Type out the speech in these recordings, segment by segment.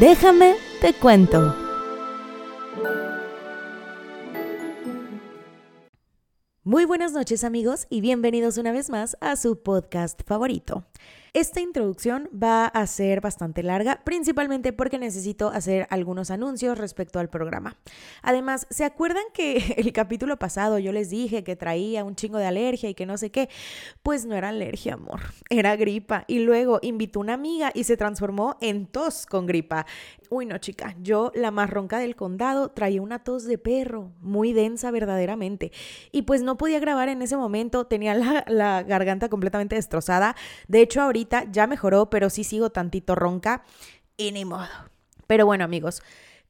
Déjame te cuento. Muy buenas noches amigos y bienvenidos una vez más a su podcast favorito. Esta introducción va a ser bastante larga, principalmente porque necesito hacer algunos anuncios respecto al programa. Además, ¿se acuerdan que el capítulo pasado yo les dije que traía un chingo de alergia y que no sé qué? Pues no era alergia, amor, era gripa. Y luego invitó una amiga y se transformó en tos con gripa. Uy, no, chica, yo, la más ronca del condado, traía una tos de perro, muy densa verdaderamente. Y pues no podía grabar en ese momento, tenía la, la garganta completamente destrozada. De hecho, ahorita ya mejoró, pero sí sigo tantito ronca. Y ni modo. Pero bueno, amigos,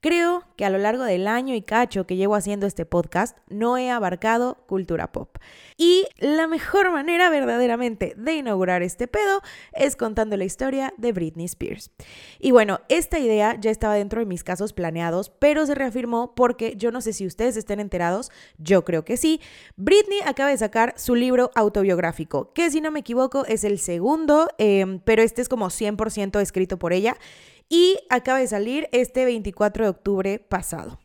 Creo que a lo largo del año y cacho que llevo haciendo este podcast no he abarcado cultura pop. Y la mejor manera verdaderamente de inaugurar este pedo es contando la historia de Britney Spears. Y bueno, esta idea ya estaba dentro de mis casos planeados, pero se reafirmó porque yo no sé si ustedes estén enterados, yo creo que sí. Britney acaba de sacar su libro autobiográfico, que si no me equivoco es el segundo, em, pero este es como 100% escrito por ella y acaba de salir este 24 de octubre pasado.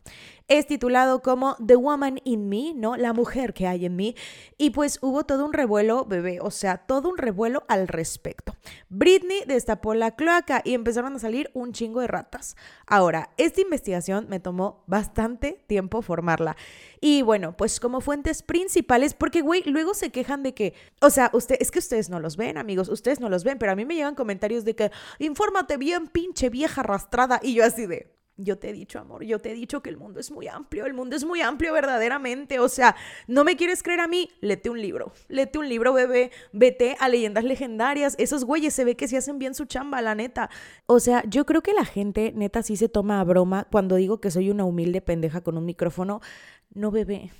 Es titulado como The Woman in Me, ¿no? La mujer que hay en mí. Y pues hubo todo un revuelo, bebé, o sea, todo un revuelo al respecto. Britney destapó la cloaca y empezaron a salir un chingo de ratas. Ahora, esta investigación me tomó bastante tiempo formarla. Y bueno, pues como fuentes principales, porque güey, luego se quejan de que, o sea, usted, es que ustedes no los ven, amigos, ustedes no los ven, pero a mí me llegan comentarios de que, infórmate bien, pinche vieja arrastrada. Y yo así de, yo te he dicho, amor, yo te he dicho que el mundo es muy amplio, el mundo es muy amplio verdaderamente. O sea, no me quieres creer a mí, lete un libro, lete un libro, bebé, vete a leyendas legendarias. Esos güeyes se ve que se hacen bien su chamba, la neta. O sea, yo creo que la gente, neta, sí se toma a broma cuando digo que soy una humilde pendeja con un micrófono. No, bebé,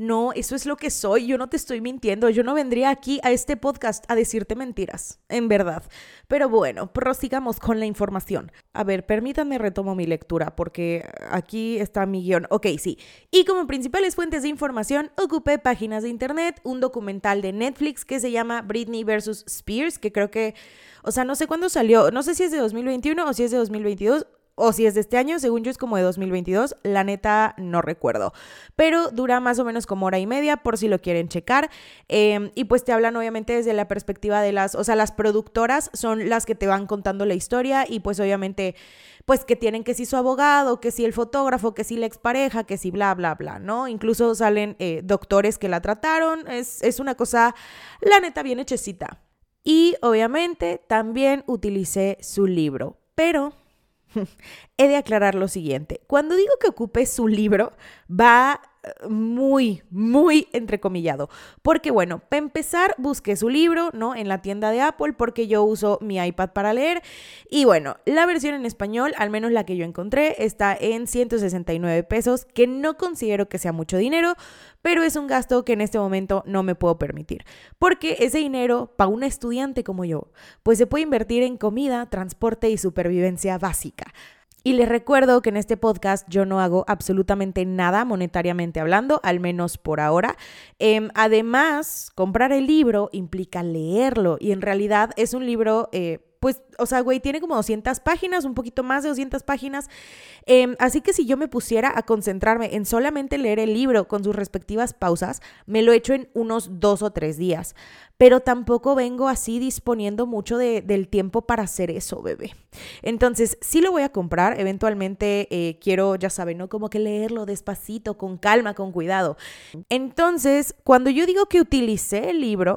no, eso es lo que soy, yo no te estoy mintiendo, yo no vendría aquí a este podcast a decirte mentiras, en verdad. Pero bueno, prosigamos con la información. A ver, permítanme retomo mi lectura porque aquí está mi guion. Ok, sí. Y como principales fuentes de información, ocupé páginas de internet, un documental de Netflix que se llama Britney vs. Spears, que creo que, o sea, no sé cuándo salió, no sé si es de 2021 o si es de 2022 o si es de este año, según yo es como de 2022, la neta no recuerdo, pero dura más o menos como hora y media por si lo quieren checar em, y pues te hablan obviamente desde la perspectiva de las, o sea, las productoras son las que te van contando la historia y pues obviamente pues que tienen que si su abogado, que si el fotógrafo, que si la expareja, que si bla, bla, bla, ¿no? Incluso salen eh, doctores que la trataron, es, es una cosa, la neta, bien hechecita. Y obviamente también utilicé su libro, pero He de aclarar lo siguiente. Cuando digo que ocupe su libro, va muy, muy entrecomillado. Porque bueno, para empezar, busqué su libro, ¿no? En la tienda de Apple porque yo uso mi iPad para leer. Y bueno, la versión en español, al menos la que yo encontré, está en 169 pesos, que no considero que sea mucho dinero, pero es un gasto que en este momento no me puedo permitir. Porque ese dinero, para una estudiante como yo, pues se puede invertir en comida, transporte y supervivencia básica. Y les recuerdo que en este podcast yo no hago absolutamente nada monetariamente hablando, al menos por ahora. Em, además, comprar el libro implica leerlo y en realidad es un libro... Eh, pues, o sea, güey, tiene como 200 páginas, un poquito más de 200 páginas. Em, así que si yo me pusiera a concentrarme en solamente leer el libro con sus respectivas pausas, me lo echo en unos dos o tres días pero tampoco vengo así disponiendo mucho de, del tiempo para hacer eso, bebé. Entonces, sí lo voy a comprar, eventualmente eh, quiero, ya saben, ¿no? Como que leerlo despacito, con calma, con cuidado. Entonces, cuando yo digo que utilicé el libro,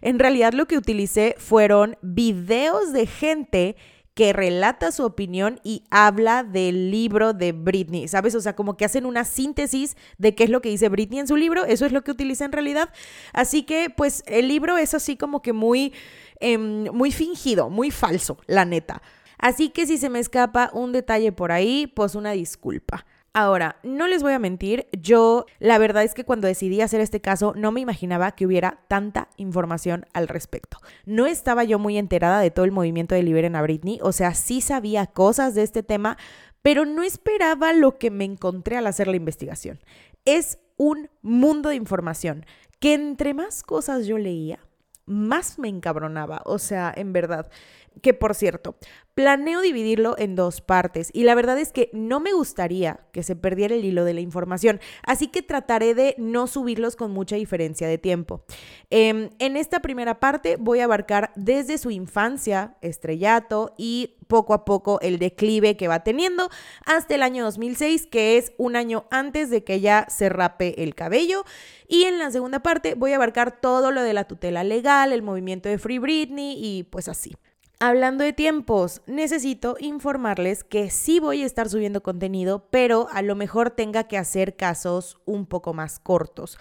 en realidad lo que utilicé fueron videos de gente que relata su opinión y habla del libro de Britney, ¿sabes? O sea, como que hacen una síntesis de qué es lo que dice Britney en su libro, eso es lo que utiliza en realidad. Así que, pues, el libro es así como que muy, em, muy fingido, muy falso, la neta. Así que si se me escapa un detalle por ahí, pues una disculpa. Ahora, no les voy a mentir, yo la verdad es que cuando decidí hacer este caso no me imaginaba que hubiera tanta información al respecto. No estaba yo muy enterada de todo el movimiento de Liberen a Britney, o sea, sí sabía cosas de este tema, pero no esperaba lo que me encontré al hacer la investigación. Es un mundo de información que entre más cosas yo leía, más me encabronaba, o sea, en verdad. Que por cierto, Planeo dividirlo en dos partes y la verdad es que no me gustaría que se perdiera el hilo de la información, así que trataré de no subirlos con mucha diferencia de tiempo. Em, en esta primera parte voy a abarcar desde su infancia, estrellato y poco a poco el declive que va teniendo hasta el año 2006, que es un año antes de que ya se rape el cabello. Y en la segunda parte voy a abarcar todo lo de la tutela legal, el movimiento de Free Britney y pues así. Hablando de tiempos, necesito informarles que sí voy a estar subiendo contenido, pero a lo mejor tenga que hacer casos un poco más cortos.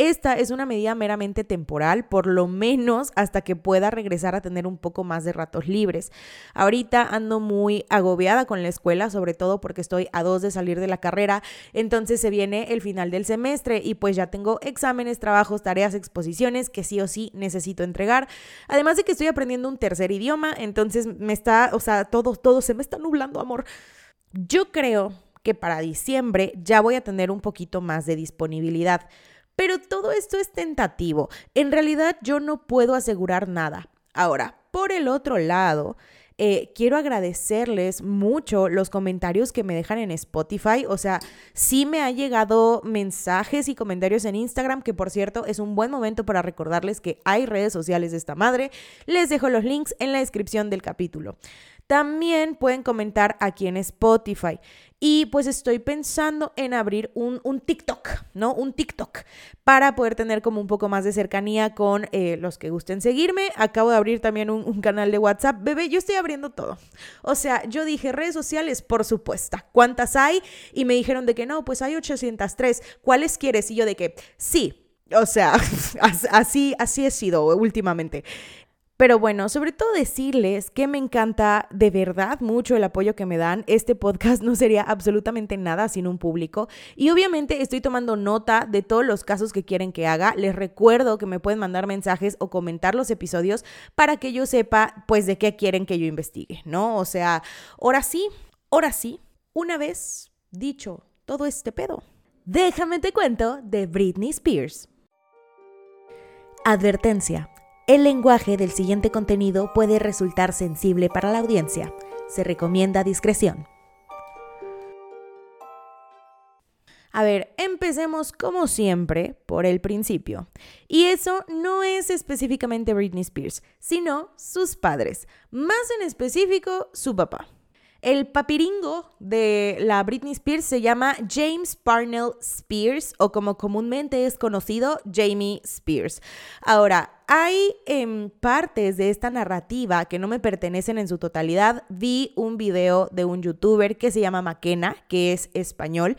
Esta es una medida meramente temporal, por lo menos hasta que pueda regresar a tener un poco más de ratos libres. Ahorita ando muy agobiada con la escuela, sobre todo porque estoy a dos de salir de la carrera, entonces se viene el final del semestre y pues ya tengo exámenes, trabajos, tareas, exposiciones que sí o sí necesito entregar. Además de que estoy aprendiendo un tercer idioma, entonces me está, o sea, todo, todo se me está nublando, amor. Yo creo que para diciembre ya voy a tener un poquito más de disponibilidad. Pero todo esto es tentativo. En realidad yo no puedo asegurar nada. Ahora, por el otro lado, eh, quiero agradecerles mucho los comentarios que me dejan en Spotify. O sea, sí me ha llegado mensajes y comentarios en Instagram, que por cierto es un buen momento para recordarles que hay redes sociales de esta madre. Les dejo los links en la descripción del capítulo. También pueden comentar aquí en Spotify. Y pues estoy pensando en abrir un, TikTok, ¿no? Un TikTok para poder tener como un poco más de cercanía con eh, los que gusten seguirme. Acabo de abrir también un, un, canal de WhatsApp. Bebé, yo estoy abriendo todo. O sea, yo dije redes sociales, por supuesto. ¿Cuántas hay? Y me dijeron de que no, pues hay 803. ¿Cuáles quieres? Y yo de que sí. O sea, así, así he sido últimamente. Pero bueno, sobre todo decirles que me encanta de verdad mucho el apoyo que me dan. Este podcast no sería absolutamente nada sin un público. Y obviamente estoy tomando nota de todos los casos que quieren que haga. Les recuerdo que me pueden mandar mensajes o comentar los episodios para que yo sepa pues de qué quieren que yo investigue, ¿no? O sea, ahora sí, ahora sí, una vez dicho todo este pedo. Déjame te cuento de Britney Spears. Advertencia. El lenguaje del siguiente contenido puede resultar sensible para la audiencia. Se recomienda discreción. A ver, empecemos como siempre por el principio. Y eso no es específicamente Britney Spears, sino sus padres, más en específico su papá. El papiringo de la Britney Spears se llama James Parnell Spears o como comúnmente es conocido, Jamie Spears. Ahora, hay em, partes de esta narrativa que no me pertenecen en su totalidad. Vi un video de un youtuber que se llama Maquena, que es español,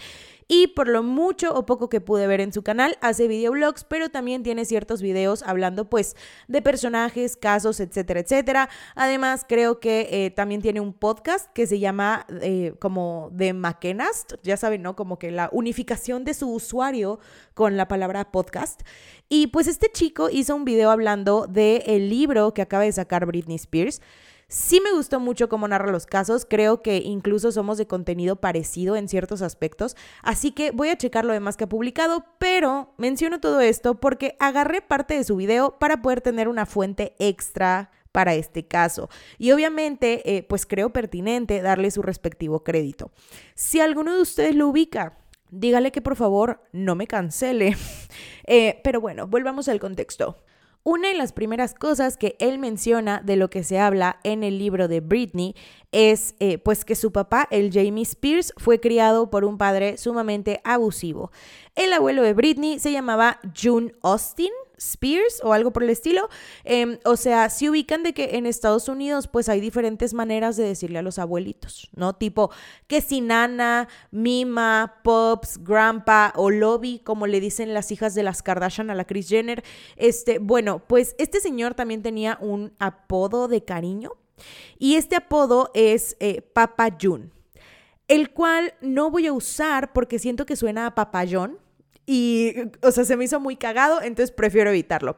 y por lo mucho o poco que pude ver en su canal, hace videoblogs, pero también tiene ciertos videos hablando pues de personajes, casos, etcétera, etcétera. Además, creo que eh, también tiene un podcast que se llama eh, como de Maquenast, ya saben, ¿no? Como que la unificación de su usuario con la palabra podcast. Y pues este chico hizo un video hablando del el libro que acaba de sacar Britney Spears. Sí me gustó mucho cómo narra los casos, creo que incluso somos de contenido parecido en ciertos aspectos, así que voy a checar lo demás que ha publicado, pero menciono todo esto porque agarré parte de su video para poder tener una fuente extra para este caso. Y obviamente, eh, pues creo pertinente darle su respectivo crédito. Si alguno de ustedes lo ubica, dígale que por favor no me cancele. Eh, pero bueno, volvamos al contexto. Una de las primeras cosas que él menciona de lo que se habla en el libro de Britney es eh, pues que su papá, el Jamie Spears, fue criado por un padre sumamente abusivo. El abuelo de Britney se llamaba June Austin, Spears o algo por el estilo. Em, o sea, si ubican de que en Estados Unidos pues hay diferentes maneras de decirle a los abuelitos, ¿no? Tipo que si nana, mima, pops, grandpa o lobby, como le dicen las hijas de las Kardashian a la Kris Jenner. Este, bueno, pues este señor también tenía un apodo de cariño y este apodo es eh, Papa June, el cual no voy a usar porque siento que suena a papayón y, o sea, se me hizo muy cagado, entonces prefiero evitarlo.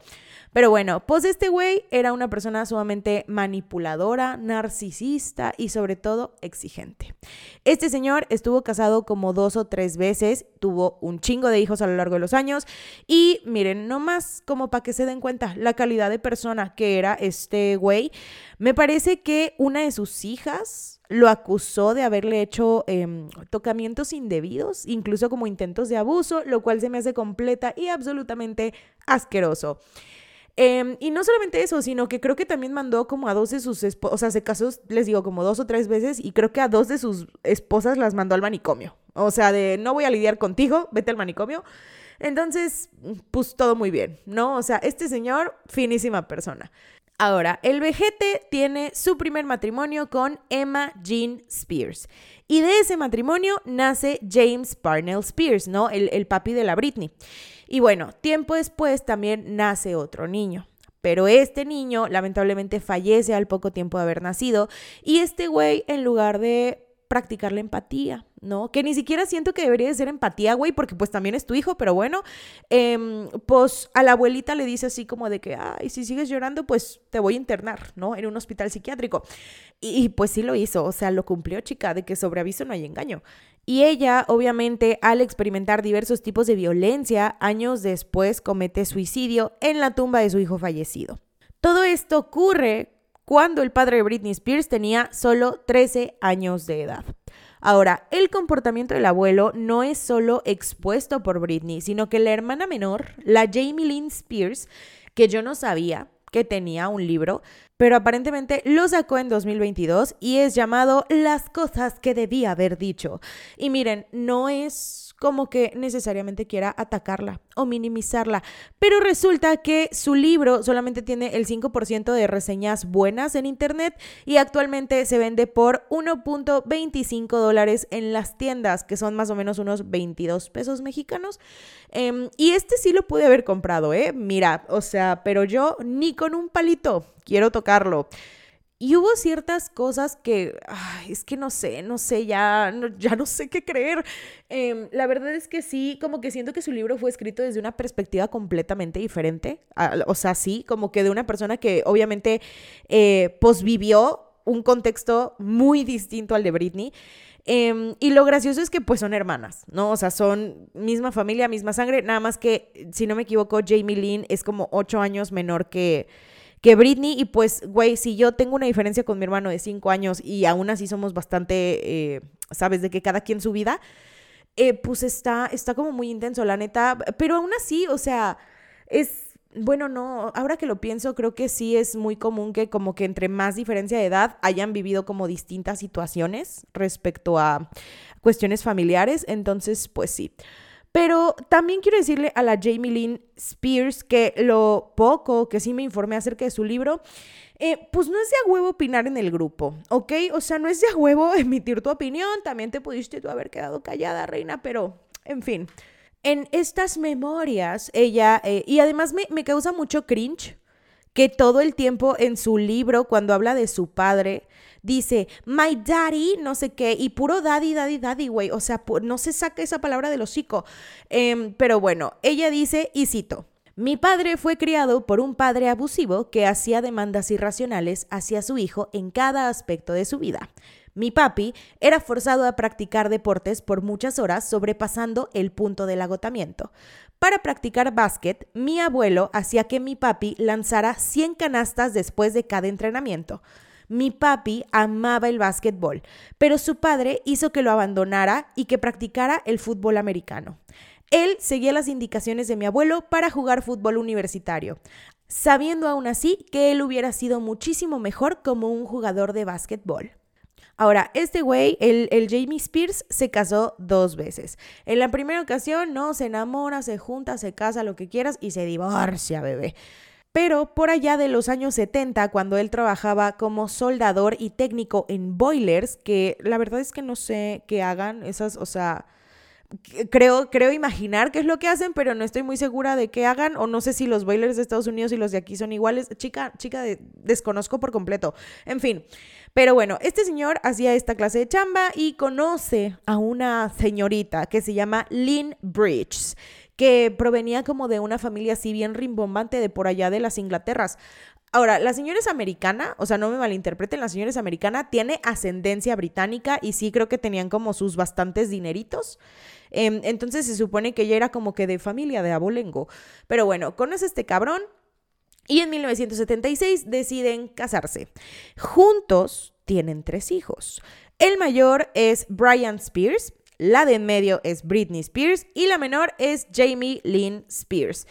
Pero bueno, pues este güey era una persona sumamente manipuladora, narcisista y sobre todo exigente. Este señor estuvo casado como dos o tres veces, tuvo un chingo de hijos a lo largo de los años y miren, nomás como para que se den cuenta la calidad de persona que era este güey, me parece que una de sus hijas lo acusó de haberle hecho em, tocamientos indebidos, incluso como intentos de abuso, lo cual se me hace completa y absolutamente asqueroso. Em, y no solamente eso, sino que creo que también mandó como a dos de sus esposas, o sea, se casó, les digo, como dos o tres veces y creo que a dos de sus esposas las mandó al manicomio. O sea, de no voy a lidiar contigo, vete al manicomio. Entonces, pues todo muy bien, ¿no? O sea, este señor, finísima persona. Ahora, el vejete tiene su primer matrimonio con Emma Jean Spears. Y de ese matrimonio nace James Parnell Spears, ¿no? El, el papi de la Britney. Y bueno, tiempo después también nace otro niño. Pero este niño lamentablemente fallece al poco tiempo de haber nacido. Y este güey, en lugar de practicar la empatía, ¿no? Que ni siquiera siento que debería de ser empatía, güey, porque pues también es tu hijo, pero bueno, em, pues a la abuelita le dice así como de que, ay, si sigues llorando, pues te voy a internar, ¿no? En un hospital psiquiátrico. Y, y pues sí lo hizo, o sea, lo cumplió, chica, de que sobre aviso no hay engaño. Y ella, obviamente, al experimentar diversos tipos de violencia, años después comete suicidio en la tumba de su hijo fallecido. Todo esto ocurre cuando el padre de Britney Spears tenía solo 13 años de edad. Ahora, el comportamiento del abuelo no es solo expuesto por Britney, sino que la hermana menor, la Jamie Lynn Spears, que yo no sabía que tenía un libro, pero aparentemente lo sacó en 2022 y es llamado Las cosas que debía haber dicho. Y miren, no es como que necesariamente quiera atacarla o minimizarla. Pero resulta que su libro solamente tiene el 5% de reseñas buenas en Internet y actualmente se vende por 1.25 dólares en las tiendas, que son más o menos unos 22 pesos mexicanos. Em, y este sí lo pude haber comprado, ¿eh? Mira, o sea, pero yo ni con un palito quiero tocarlo. Y hubo ciertas cosas que, es que no sé, no sé, ya no, ya no sé qué creer. Em, la verdad es que sí, como que siento que su libro fue escrito desde una perspectiva completamente diferente. o sea, sí, como que de una persona que obviamente eh, posvivió un contexto muy distinto al de Britney. Em, y lo gracioso es que pues son hermanas, ¿no? O sea, son misma familia, misma sangre, nada más que, si no me equivoco, Jamie Lynn es como ocho años menor que, que Britney. Y pues, güey, si yo tengo una diferencia con mi hermano de cinco años y aún así somos bastante, eh, ¿sabes? De que cada quien su vida, eh, pues está, está como muy intenso, la neta. Pero aún así, o sea, es... Bueno, no, ahora que lo pienso, creo que sí es muy común que como que entre más diferencia de edad hayan vivido como distintas situaciones respecto a cuestiones familiares, entonces pues sí. Pero también quiero decirle a la Jamie Lynn Spears que lo poco que sí me informé acerca de su libro, eh, pues no es de a huevo opinar en el grupo, ¿ok? O sea, no es de a huevo emitir tu opinión, también te pudiste tú haber quedado callada, reina, pero en fin. En estas memorias, ella, eh, y además me, me causa mucho cringe que todo el tiempo en su libro, cuando habla de su padre, dice, my daddy, no sé qué, y puro daddy, daddy, daddy, güey. O sea, no se saca esa palabra del hocico. Eh, pero bueno, ella dice, y cito. Mi padre fue criado por un padre abusivo que hacía demandas irracionales hacia su hijo en cada aspecto de su vida. Mi papi era forzado a practicar deportes por muchas horas, sobrepasando el punto del agotamiento. Para practicar básquet, mi abuelo hacía que mi papi lanzara 100 canastas después de cada entrenamiento. Mi papi amaba el básquetbol, pero su padre hizo que lo abandonara y que practicara el fútbol americano. Él seguía las indicaciones de mi abuelo para jugar fútbol universitario, sabiendo aún así que él hubiera sido muchísimo mejor como un jugador de básquetbol. Ahora, este güey, el, el, Jamie Spears, se casó dos veces. En la primera ocasión, no, se enamora, se junta, se casa, lo que quieras, y se divorcia, bebé. Pero por allá de los años 70, cuando él trabajaba como soldador y técnico en boilers, que la verdad es que no sé qué hagan esas, o sea, creo, creo imaginar qué es lo que hacen, pero no estoy muy segura de qué hagan, o no sé si los boilers de Estados Unidos y los de aquí son iguales. Chica, chica, desconozco por completo. En fin. Pero bueno, este señor hacía esta clase de chamba y conoce a una señorita que se llama Lynn Bridges que provenía como de una familia así bien rimbombante de por allá de las Inglaterras. Ahora, la señora es americana, o sea, no me malinterpreten, la señora es americana, tiene ascendencia británica y sí creo que tenían como sus bastantes dineritos. Em, entonces se supone que ella era como que de familia de abolengo. Pero bueno, conoce este cabrón y en 1976 deciden casarse. Juntos tienen tres hijos. El mayor es Brian Spears, la de en medio es Britney Spears y la menor es Jamie Lynn Spears.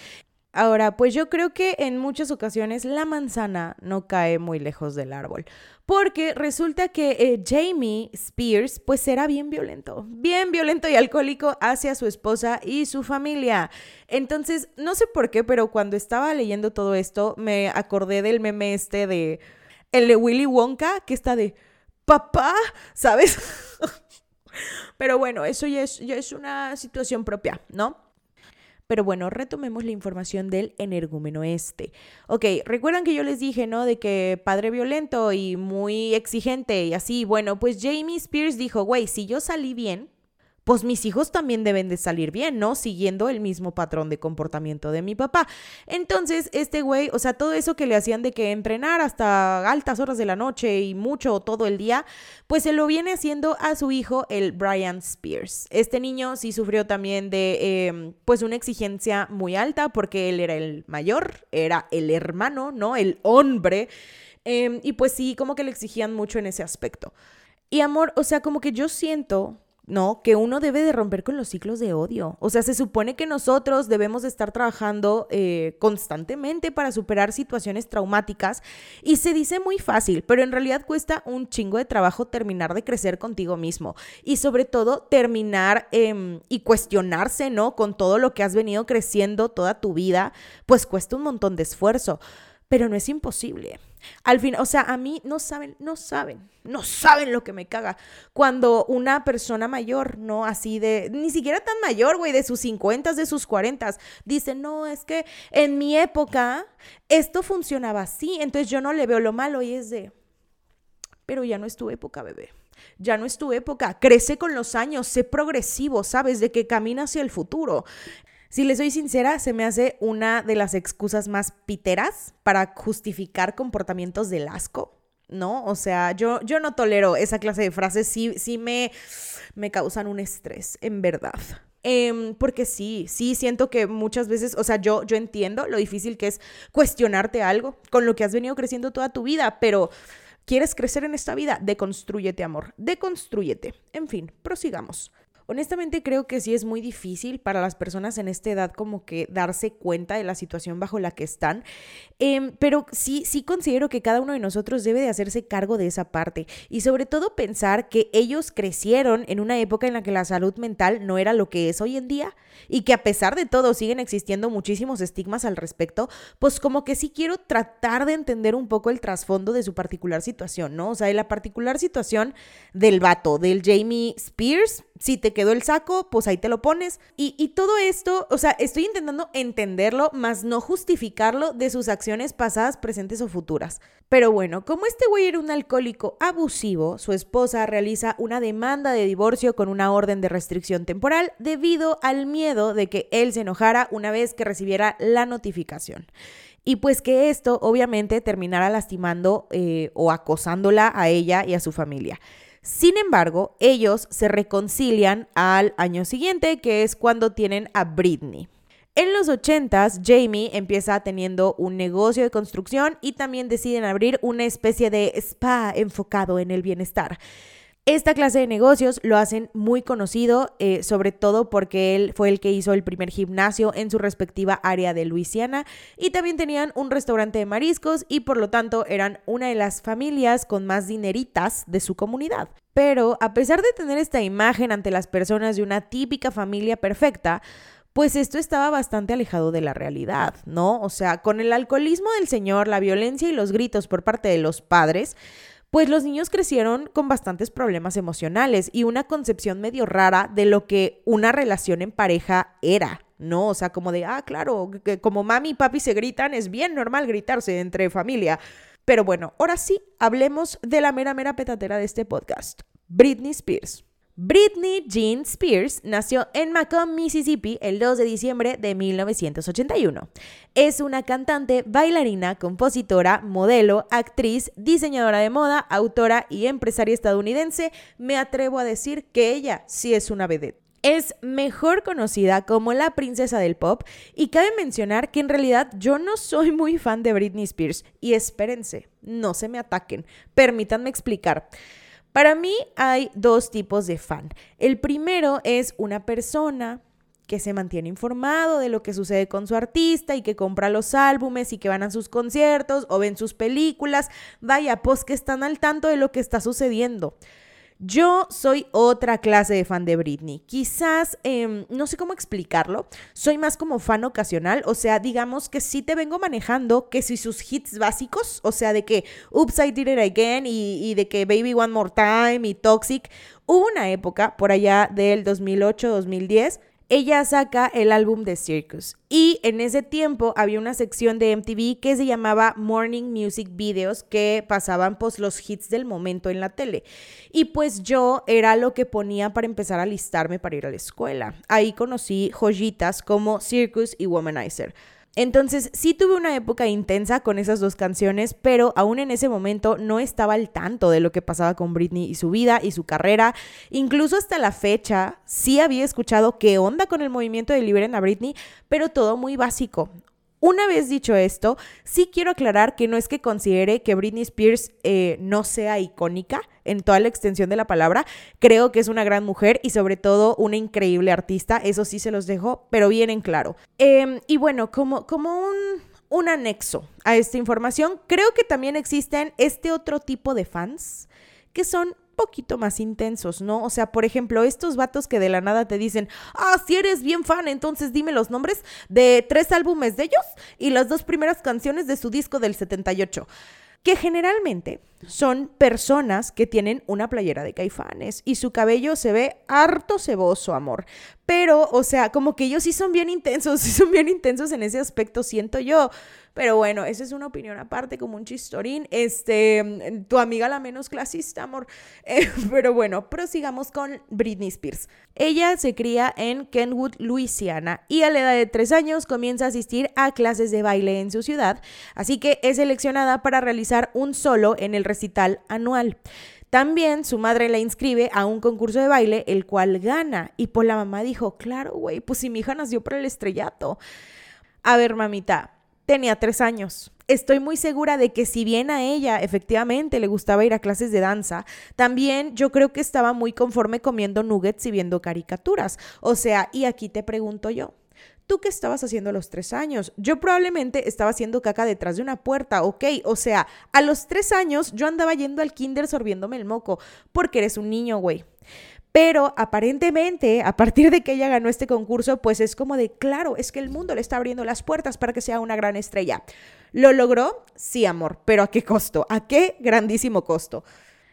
Ahora, pues yo creo que en muchas ocasiones la manzana no cae muy lejos del árbol, porque resulta que eh, Jamie Spears pues era bien violento, bien violento y alcohólico hacia su esposa y su familia. Entonces, no sé por qué, pero cuando estaba leyendo todo esto me acordé del meme este de el de Willy Wonka, que está de papá, ¿sabes? pero bueno, eso ya es, ya es una situación propia, ¿no? Pero bueno, retomemos la información del energúmeno este. Ok, recuerdan que yo les dije, ¿no? De que padre violento y muy exigente y así. Bueno, pues Jamie Spears dijo, güey, si yo salí bien, pues mis hijos también deben de salir bien, ¿no? Siguiendo el mismo patrón de comportamiento de mi papá. Entonces, este güey, o sea, todo eso que le hacían de que entrenar hasta altas horas de la noche y mucho todo el día, pues se lo viene haciendo a su hijo, el Brian Spears. Este niño sí sufrió también de, em, pues, una exigencia muy alta porque él era el mayor, era el hermano, ¿no? El hombre. Em, y pues sí, como que le exigían mucho en ese aspecto. Y amor, o sea, como que yo siento ¿no? Que uno debe de romper con los ciclos de odio. O sea, se supone que nosotros debemos de estar trabajando eh, constantemente para superar situaciones traumáticas y se dice muy fácil, pero en realidad cuesta un chingo de trabajo terminar de crecer contigo mismo y sobre todo terminar em, y cuestionarse, ¿no? Con todo lo que has venido creciendo toda tu vida, pues cuesta un montón de esfuerzo, pero no es imposible. Al fin, o sea, a mí no saben, no saben, no saben lo que me caga. Cuando una persona mayor, ¿no? Así de, ni siquiera tan mayor, güey, de sus 50, de sus 40, dice, no, es que en mi época esto funcionaba así, entonces yo no le veo lo malo y es de, pero ya no es tu época, bebé. Ya no es tu época, crece con los años, sé progresivo, sabes de que camina hacia el futuro. Si le soy sincera, se me hace una de las excusas más piteras para justificar comportamientos del asco, ¿no? O sea, yo, yo no tolero esa clase de frases, sí, sí me, me causan un estrés, en verdad. Em, porque sí, sí siento que muchas veces, o sea, yo, yo entiendo lo difícil que es cuestionarte algo con lo que has venido creciendo toda tu vida, pero ¿quieres crecer en esta vida? Deconstrúyete, amor, deconstrúyete. En fin, prosigamos. Honestamente creo que sí es muy difícil para las personas en esta edad como que darse cuenta de la situación bajo la que están, em, pero sí, sí considero que cada uno de nosotros debe de hacerse cargo de esa parte y sobre todo pensar que ellos crecieron en una época en la que la salud mental no era lo que es hoy en día y que a pesar de todo siguen existiendo muchísimos estigmas al respecto, pues como que sí quiero tratar de entender un poco el trasfondo de su particular situación, ¿no? O sea, de la particular situación del vato, del Jamie Spears, si te quedó el saco, pues ahí te lo pones. Y, todo esto, o sea, estoy intentando entenderlo, más no justificarlo de sus acciones pasadas, presentes o futuras. Pero bueno, como este güey era un alcohólico abusivo, su esposa realiza una demanda de divorcio con una orden de restricción temporal debido al miedo de que él se enojara una vez que recibiera la notificación. Y pues que esto obviamente terminara lastimando eh, o acosándola a ella y a su familia. Sin embargo, ellos se reconcilian al año siguiente, que es cuando tienen a Britney. En los 80s, Jamie empieza teniendo un negocio de construcción y también deciden abrir una especie de spa enfocado en el bienestar. Esta clase de negocios lo hacen muy conocido, eh, sobre todo porque él fue el que hizo el primer gimnasio en su respectiva área de Luisiana y también tenían un restaurante de mariscos y por lo tanto eran una de las familias con más dineritas de su comunidad. Pero a pesar de tener esta imagen ante las personas de una típica familia perfecta, pues esto estaba bastante alejado de la realidad, ¿no? O sea, con el alcoholismo del señor, la violencia y los gritos por parte de los padres, pues los niños crecieron con bastantes problemas emocionales y una concepción medio rara de lo que una relación en pareja era, ¿no? O sea, como de, ah, claro, que como mami y papi se gritan, es bien normal gritarse entre familia. Pero bueno, ahora sí, hablemos de la mera, mera petatera de este podcast, Britney Spears. Britney Jean Spears nació en Macomb, Mississippi, el 2 de diciembre de 1981. Es una cantante, bailarina, compositora, modelo, actriz, diseñadora de moda, autora y empresaria estadounidense. Me atrevo a decir que ella sí es una vedette. Es mejor conocida como la princesa del pop y cabe mencionar que en realidad yo no soy muy fan de Britney Spears y espérense, no se me ataquen, permítanme explicar. Para mí hay dos tipos de fan. El primero es una persona que se mantiene informado de lo que sucede con su artista y que compra los álbumes y que van a sus conciertos o ven sus películas. Vaya, pues que están al tanto de lo que está sucediendo. Yo soy otra clase de fan de Britney. Quizás, em, no sé cómo explicarlo, soy más como fan ocasional, o sea, digamos que sí te vengo manejando que si sus hits básicos, o sea, de que Oops, I Did It Again y, y de que Baby One More Time y Toxic, hubo una época por allá del 2008-2010 ella saca el álbum de Circus. Y en ese tiempo había una sección de MTV que se llamaba Morning Music Videos que pasaban pues los hits del momento en la tele. Y pues yo era lo que ponía para empezar a listarme para ir a la escuela. Ahí conocí joyitas como Circus y Womanizer. Entonces sí tuve una época intensa con esas dos canciones, pero aún en ese momento no estaba al tanto de lo que pasaba con Britney y su vida y su carrera. Incluso hasta la fecha sí había escuchado qué onda con el movimiento de Liberen a Britney, pero todo muy básico. Una vez dicho esto, sí quiero aclarar que no es que considere que Britney Spears eh, no sea icónica en toda la extensión de la palabra. Creo que es una gran mujer y sobre todo una increíble artista. Eso sí se los dejo, pero bien en claro. Em, y bueno, como, como un, un anexo a esta información, creo que también existen este otro tipo de fans que son poquito más intensos, ¿no? O sea, por ejemplo, estos vatos que de la nada te dicen, ah, si eres bien fan, entonces dime los nombres de tres álbumes de ellos y las dos primeras canciones de su disco del 78 que generalmente son personas que tienen una playera de caifanes y su cabello se ve harto ceboso, amor. Pero, o sea, como que ellos sí son bien intensos, sí son bien intensos en ese aspecto, siento yo. Pero bueno, esa es una opinión aparte, como un chistorín. Este, tu amiga la menos clasista, amor. Eh, pero bueno, prosigamos con Britney Spears. Ella se cría en Kenwood, Louisiana, y a la edad de tres años comienza a asistir a clases de baile en su ciudad, así que es seleccionada para realizar un solo en el recital anual. También su madre la inscribe a un concurso de baile, el cual gana. Y pues la mamá dijo, claro, güey, pues si mi hija nació por el estrellato. A ver, mamita, tenía tres años. Estoy muy segura de que si bien a ella efectivamente le gustaba ir a clases de danza, también yo creo que estaba muy conforme comiendo nuggets y viendo caricaturas. O sea, y aquí te pregunto yo, ¿Tú qué estabas haciendo a los tres años? Yo probablemente estaba haciendo caca detrás de una puerta, ok. O sea, a los tres años yo andaba yendo al kinder sorbiéndome el moco, porque eres un niño, güey. Pero aparentemente, a partir de que ella ganó este concurso, pues es como de, claro, es que el mundo le está abriendo las puertas para que sea una gran estrella. ¿Lo logró? Sí, amor, pero ¿a qué costo? ¿A qué grandísimo costo?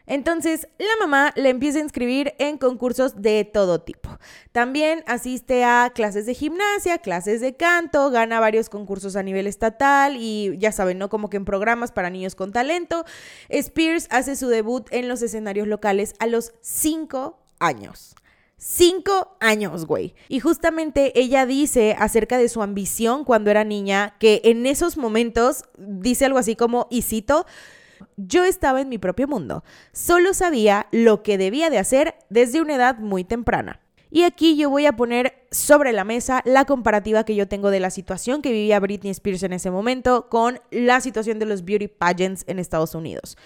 Entonces, la mamá le empieza a inscribir en concursos de todo tipo. También asiste a clases de gimnasia, clases de canto, gana varios concursos a nivel estatal y ya saben, ¿no? Como que en programas para niños con talento. Spears hace su debut en los escenarios locales a los cinco años. Cinco años, güey. Y justamente ella dice acerca de su ambición cuando era niña, que en esos momentos dice algo así como, y cito, yo estaba en mi propio mundo. Solo sabía lo que debía de hacer desde una edad muy temprana. Y aquí yo voy a poner sobre la mesa la comparativa que yo tengo de la situación que vivía Britney Spears en ese momento con la situación de los beauty pageants en Estados Unidos.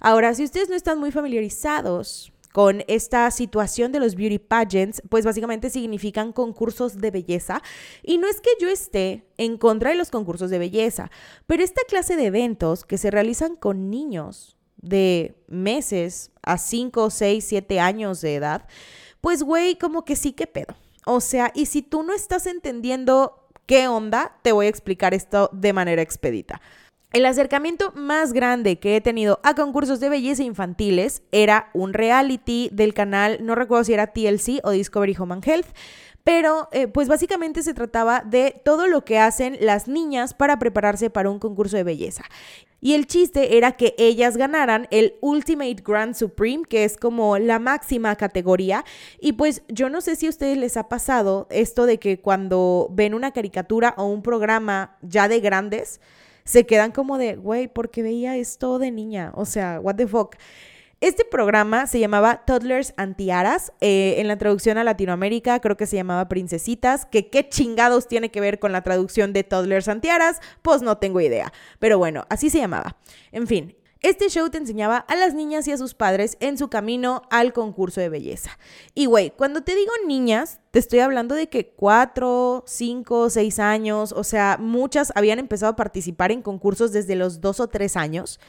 Ahora, si ustedes no están muy familiarizados con esta situación de los beauty pageants, pues básicamente significan concursos de belleza. Y no es que yo esté en contra de los concursos de belleza, pero esta clase de eventos que se realizan con niños de meses a 5, 6, 7 años de edad, pues güey, como que sí que pedo. O sea, y si tú no estás entendiendo qué onda, te voy a explicar esto de manera expedita. El acercamiento más grande que he tenido a concursos de belleza infantiles era un reality del canal, no recuerdo si era TLC o Discovery Home Health, pero eh, pues básicamente se trataba de todo lo que hacen las niñas para prepararse para un concurso de belleza. Y el chiste era que ellas ganaran el Ultimate Grand Supreme, que es como la máxima categoría. Y pues yo no sé si a ustedes les ha pasado esto de que cuando ven una caricatura o un programa ya de grandes, se quedan como de, güey, ¿por qué veía esto de niña? O sea, what the fuck. Este programa se llamaba Toddlers Antiaras. Eh, en la traducción a Latinoamérica creo que se llamaba Princesitas. Que qué chingados tiene que ver con la traducción de Toddlers Antiaras, pues no tengo idea. Pero bueno, así se llamaba. En fin, este show te enseñaba a las niñas y a sus padres en su camino al concurso de belleza. Y güey, cuando te digo niñas, te estoy hablando de que cuatro, cinco, seis años, o sea, muchas habían empezado a participar en concursos desde los dos o tres años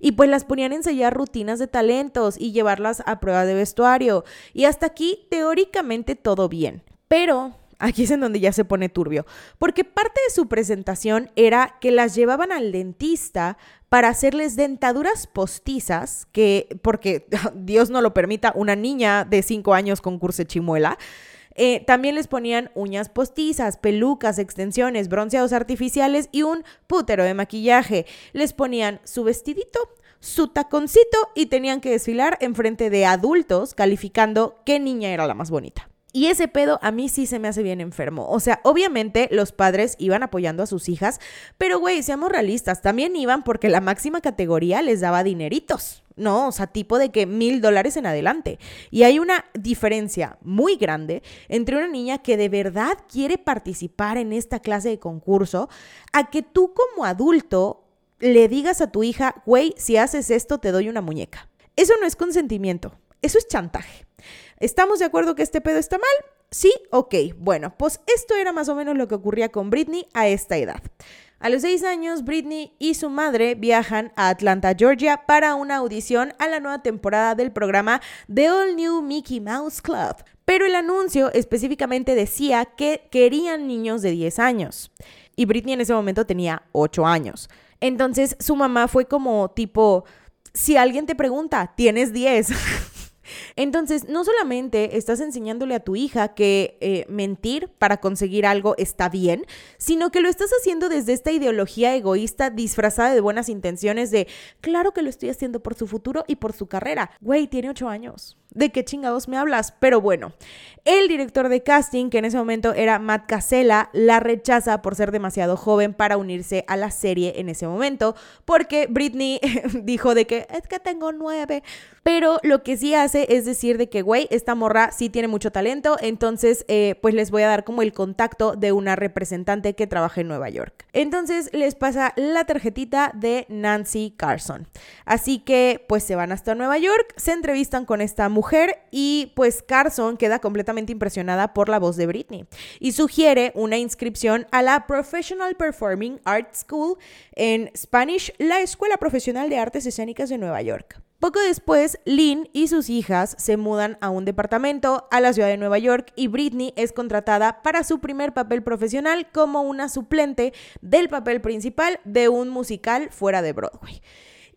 y pues las ponían a ensayar rutinas de talentos y llevarlas a prueba de vestuario. Y hasta aquí, teóricamente, todo bien. Pero aquí es en donde ya se pone turbio, porque parte de su presentación era que las llevaban al dentista para hacerles dentaduras postizas, que, porque Dios no lo permita, una niña de 5 años con curse chimuela. Eh, también les ponían uñas postizas, pelucas, extensiones, bronceados artificiales y un pútero de maquillaje. Les ponían su vestidito, su taconcito y tenían que desfilar en frente de adultos calificando qué niña era la más bonita. Y ese pedo a mí sí se me hace bien enfermo. O sea, obviamente los padres iban apoyando a sus hijas, pero güey, seamos realistas, también iban porque la máxima categoría les daba dineritos. No, o sea, tipo de que mil dólares en adelante. Y hay una diferencia muy grande entre una niña que de verdad quiere participar en esta clase de concurso a que tú como adulto le digas a tu hija, güey, si haces esto te doy una muñeca. Eso no es consentimiento, eso es chantaje. ¿Estamos de acuerdo que este pedo está mal? Sí, ok. Bueno, pues esto era más o menos lo que ocurría con Britney a esta edad. A los seis años, Britney y su madre viajan a Atlanta, Georgia, para una audición a la nueva temporada del programa The All New Mickey Mouse Club. Pero el anuncio específicamente decía que querían niños de 10 años. Y Britney en ese momento tenía 8 años. Entonces su mamá fue como tipo, si alguien te pregunta, tienes 10. Entonces, no solamente estás enseñándole a tu hija que eh, mentir para conseguir algo está bien, sino que lo estás haciendo desde esta ideología egoísta disfrazada de buenas intenciones de, claro que lo estoy haciendo por su futuro y por su carrera. Güey, tiene ocho años. ¿De qué chingados me hablas? Pero bueno, el director de casting, que en ese momento era Matt Casella, la rechaza por ser demasiado joven para unirse a la serie en ese momento, porque Britney dijo de que es que tengo nueve. Pero lo que sí hace es decir de que, güey, esta morra sí tiene mucho talento, entonces eh, pues les voy a dar como el contacto de una representante que trabaja en Nueva York. Entonces les pasa la tarjetita de Nancy Carson. Así que pues se van hasta Nueva York, se entrevistan con esta mujer y pues Carson queda completamente impresionada por la voz de Britney y sugiere una inscripción a la Professional Performing Arts School en Spanish, la Escuela Profesional de Artes Escénicas de Nueva York. Poco después, Lynn y sus hijas se mudan a un departamento a la ciudad de Nueva York y Britney es contratada para su primer papel profesional como una suplente del papel principal de un musical fuera de Broadway.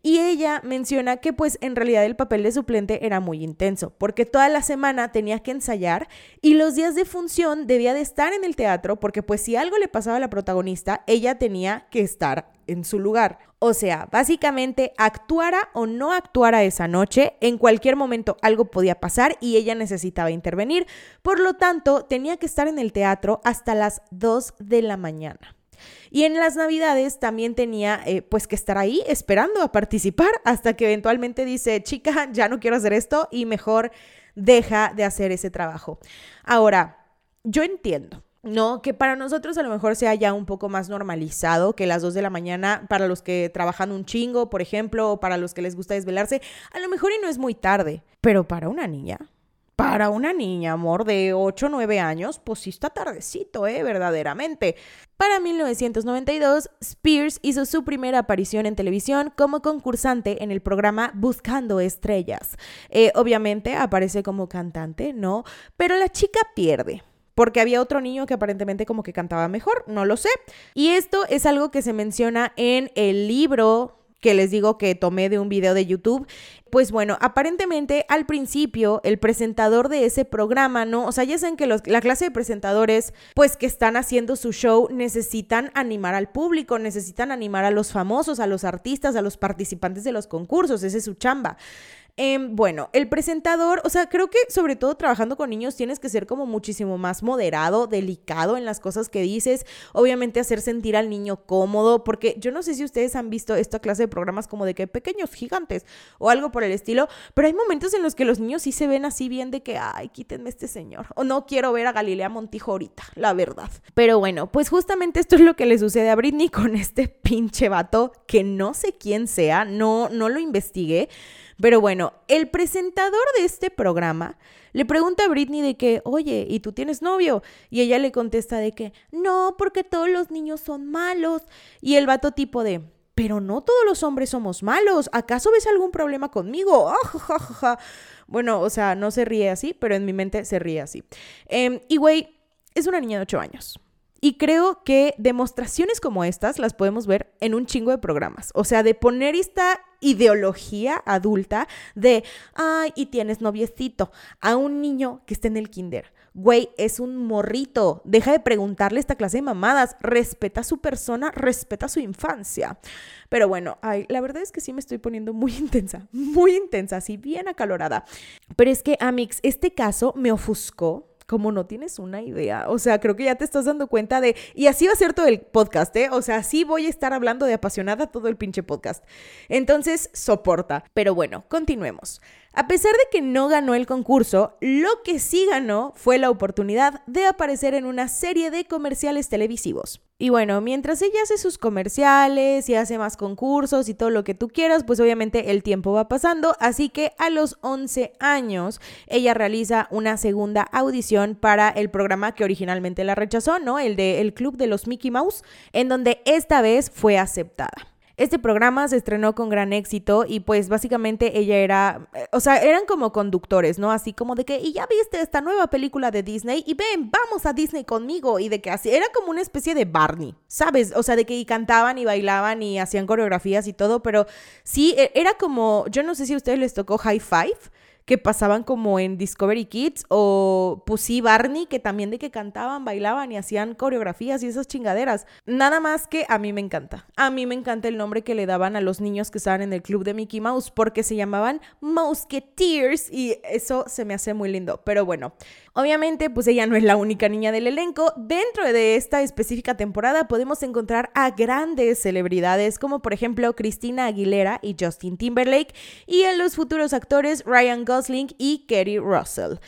Y ella menciona que pues en realidad el papel de suplente era muy intenso, porque toda la semana tenía que ensayar y los días de función debía de estar en el teatro, porque pues si algo le pasaba a la protagonista, ella tenía que estar en su lugar. O sea, básicamente actuara o no actuara esa noche, en cualquier momento algo podía pasar y ella necesitaba intervenir. Por lo tanto, tenía que estar en el teatro hasta las 2 de la mañana. Y en las navidades también tenía eh, pues que estar ahí esperando a participar hasta que eventualmente dice, chica, ya no quiero hacer esto y mejor deja de hacer ese trabajo. Ahora, yo entiendo. No, que para nosotros a lo mejor sea ya un poco más normalizado que las 2 de la mañana, para los que trabajan un chingo, por ejemplo, o para los que les gusta desvelarse, a lo mejor y no es muy tarde, pero para una niña, para una niña, amor, de 8 o 9 años, pues sí está tardecito, ¿eh? Verdaderamente. Para 1992, Spears hizo su primera aparición en televisión como concursante en el programa Buscando Estrellas. Eh, obviamente aparece como cantante, ¿no? Pero la chica pierde porque había otro niño que aparentemente como que cantaba mejor, no lo sé. Y esto es algo que se menciona en el libro que les digo que tomé de un video de YouTube. Pues bueno, aparentemente al principio el presentador de ese programa, ¿no? O sea, ya saben que la clase de presentadores, pues que están haciendo su show, necesitan animar al público, necesitan animar a los famosos, a los artistas, a los participantes de los concursos, ese es su chamba. Em, bueno, el presentador, o sea, creo que sobre todo trabajando con niños tienes que ser como muchísimo más moderado, delicado en las cosas que dices, obviamente hacer sentir al niño cómodo, porque yo no sé si ustedes han visto esta clase de programas como de que pequeños gigantes o algo por el estilo, pero hay momentos en los que los niños sí se ven así bien de que, ay, quítenme este señor, o no quiero ver a Galilea Montijo ahorita, la verdad. Pero bueno, pues justamente esto es lo que le sucede a Britney con este pinche vato que no sé quién sea, no, no lo investigué. Pero bueno, el presentador de este programa le pregunta a Britney de que, oye, ¿y tú tienes novio? Y ella le contesta de que, no, porque todos los niños son malos. Y el vato tipo de, pero no todos los hombres somos malos. ¿Acaso ves algún problema conmigo? Bueno, o sea, no se ríe así, pero en mi mente se ríe así. Em, y güey, es una niña de 8 años. Y creo que demostraciones como estas las podemos ver en un chingo de programas. O sea, de poner esta ideología adulta de, ay, y tienes noviecito, a un niño que está en el kinder. Güey, es un morrito. Deja de preguntarle esta clase de mamadas. Respeta a su persona, respeta su infancia. Pero bueno, ay, la verdad es que sí me estoy poniendo muy intensa, muy intensa, así bien acalorada. Pero es que, Amix, este caso me ofuscó como no tienes una idea. O sea, creo que ya te estás dando cuenta de... Y así va a ser todo el podcast, ¿eh? O sea, sí voy a estar hablando de apasionada todo el pinche podcast. Entonces, soporta. Pero bueno, continuemos. A pesar de que no ganó el concurso, lo que sí ganó fue la oportunidad de aparecer en una serie de comerciales televisivos. Y bueno, mientras ella hace sus comerciales y hace más concursos y todo lo que tú quieras, pues obviamente el tiempo va pasando, así que a los 11 años ella realiza una segunda audición para el programa que originalmente la rechazó, ¿no? El de El Club de los Mickey Mouse, en donde esta vez fue aceptada. Este programa se estrenó con gran éxito y pues básicamente ella era, eh, o sea, eran como conductores, ¿no? Así como de que, y ya viste esta nueva película de Disney y ven, vamos a Disney conmigo y de que así, era como una especie de Barney, ¿sabes? O sea, de que cantaban y bailaban y hacían coreografías y todo, pero sí, e, era como, yo no sé si a ustedes les tocó High Five que pasaban como en Discovery Kids o sí Barney que también de que cantaban, bailaban y hacían coreografías y esas chingaderas. Nada más que a mí me encanta. A mí me encanta el nombre que le daban a los niños que estaban en el club de Mickey Mouse porque se llamaban Mouseketeers y eso se me hace muy lindo. Pero bueno, obviamente pues ella no es la única niña del elenco. Dentro de esta específica temporada podemos encontrar a grandes celebridades como por ejemplo Cristina Aguilera y Justin Timberlake y a los futuros actores Ryan Gosling y Kerry Russell.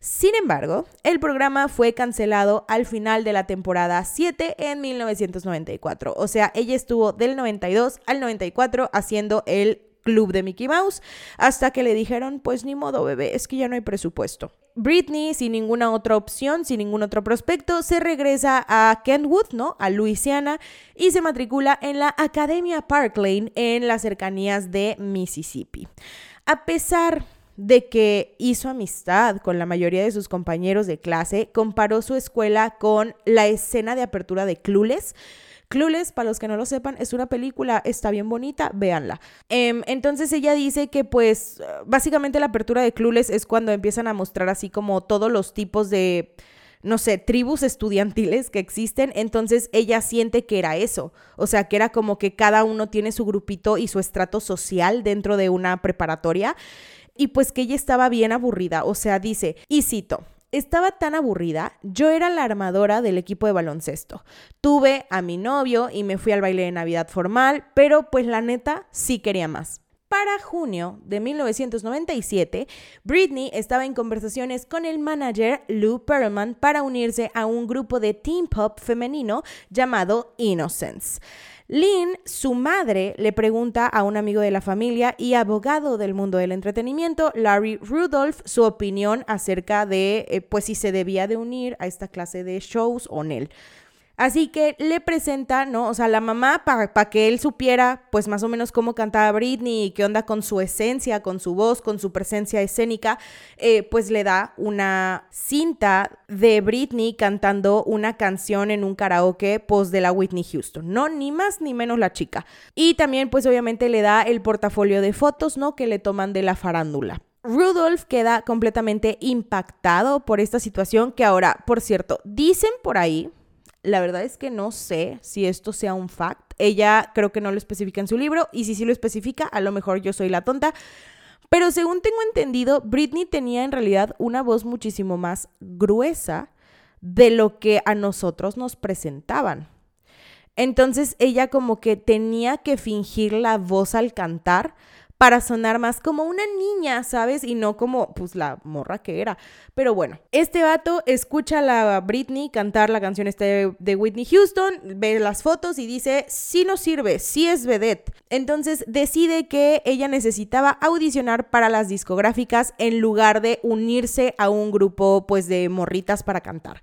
Sin embargo, el programa fue cancelado al final de la temporada 7 en 1994. O sea, ella estuvo del 92 al 94 haciendo el club de Mickey Mouse hasta que le dijeron, pues ni modo bebé, es que ya no hay presupuesto. Britney, sin ninguna otra opción, sin ningún otro prospecto, se regresa a Kentwood, ¿no? A Luisiana y se matricula en la Academia Park Lane en las cercanías de Mississippi. A pesar de que hizo amistad con la mayoría de sus compañeros de clase, comparó su escuela con la escena de apertura de Clueless. Clueless, para los que no lo sepan, es una película, está bien bonita, véanla. Em, entonces ella dice que pues básicamente la apertura de Clueless es cuando empiezan a mostrar así como todos los tipos de no sé, tribus estudiantiles que existen, entonces ella siente que era eso, o sea, que era como que cada uno tiene su grupito y su estrato social dentro de una preparatoria. Y pues que ella estaba bien aburrida, o sea, dice, y cito, estaba tan aburrida, yo era la armadora del equipo de baloncesto. Tuve a mi novio y me fui al baile de Navidad formal, pero pues la neta sí quería más. Para junio de 1997, Britney estaba en conversaciones con el manager Lou Pearlman para unirse a un grupo de teen pop femenino llamado Innocence. Lynn, su madre, le pregunta a un amigo de la familia y abogado del mundo del entretenimiento, Larry Rudolph, su opinión acerca de, eh, pues, si se debía de unir a esta clase de shows o no. Así que le presenta, ¿no? O sea, la mamá, para que él supiera, pues más o menos cómo cantaba Britney y qué onda con su esencia, con su voz, con su presencia escénica, eh, pues le da una cinta de Britney cantando una canción en un karaoke, pues de la Whitney Houston, ¿no? Ni más ni menos la chica. Y también, pues obviamente le da el portafolio de fotos, ¿no? Que le toman de la farándula. Rudolph queda completamente impactado por esta situación que ahora, por cierto, dicen por ahí, la verdad es que no sé si esto sea un fact. Ella creo que no lo especifica en su libro y si sí lo especifica, a lo mejor yo soy la tonta. Pero según tengo entendido, Britney tenía en realidad una voz muchísimo más gruesa de lo que a nosotros nos presentaban. Entonces ella como que tenía que fingir la voz al cantar para sonar más como una niña, ¿sabes? Y no como, pues, la morra que era. Pero bueno, este vato escucha a la Britney cantar la canción este de Whitney Houston, ve las fotos y dice, sí no sirve, sí es vedette. Entonces decide que ella necesitaba audicionar para las discográficas en lugar de unirse a un grupo, pues, de morritas para cantar.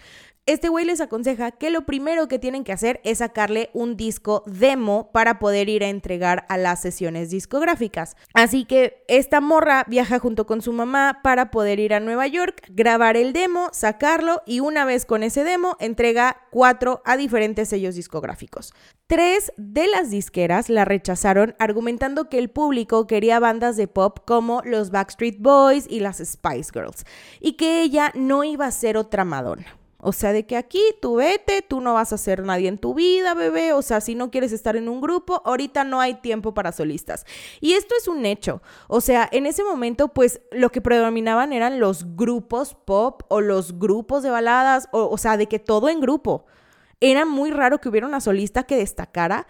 Este güey les aconseja que lo primero que tienen que hacer es sacarle un disco demo para poder ir a entregar a las sesiones discográficas. Así que esta morra viaja junto con su mamá para poder ir a Nueva York, grabar el demo, sacarlo y una vez con ese demo entrega cuatro a diferentes sellos discográficos. Tres de las disqueras la rechazaron argumentando que el público quería bandas de pop como los Backstreet Boys y las Spice Girls y que ella no iba a ser otra Madonna. O sea, de que aquí tú vete, tú no vas a ser nadie en tu vida, bebé. O sea, si no quieres estar en un grupo, ahorita no hay tiempo para solistas. Y esto es un hecho. O sea, en ese momento, pues lo que predominaban eran los grupos pop o los grupos de baladas, o, o sea, de que todo en grupo. Era muy raro que hubiera una solista que destacara.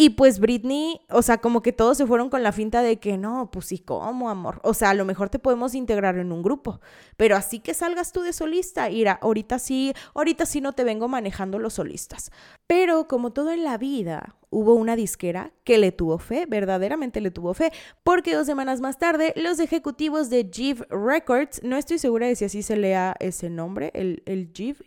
Y pues Britney, o sea, como que todos se fueron con la finta de que no, pues sí, ¿cómo, amor? O sea, a lo mejor te podemos integrar en un grupo, pero así que salgas tú de solista, Ira, ahorita sí, ahorita sí no te vengo manejando los solistas. Pero como todo en la vida, hubo una disquera que le tuvo fe, verdaderamente le tuvo fe, porque dos semanas más tarde los ejecutivos de Jive Records, no estoy segura de si así se lea ese nombre, el, el Jive,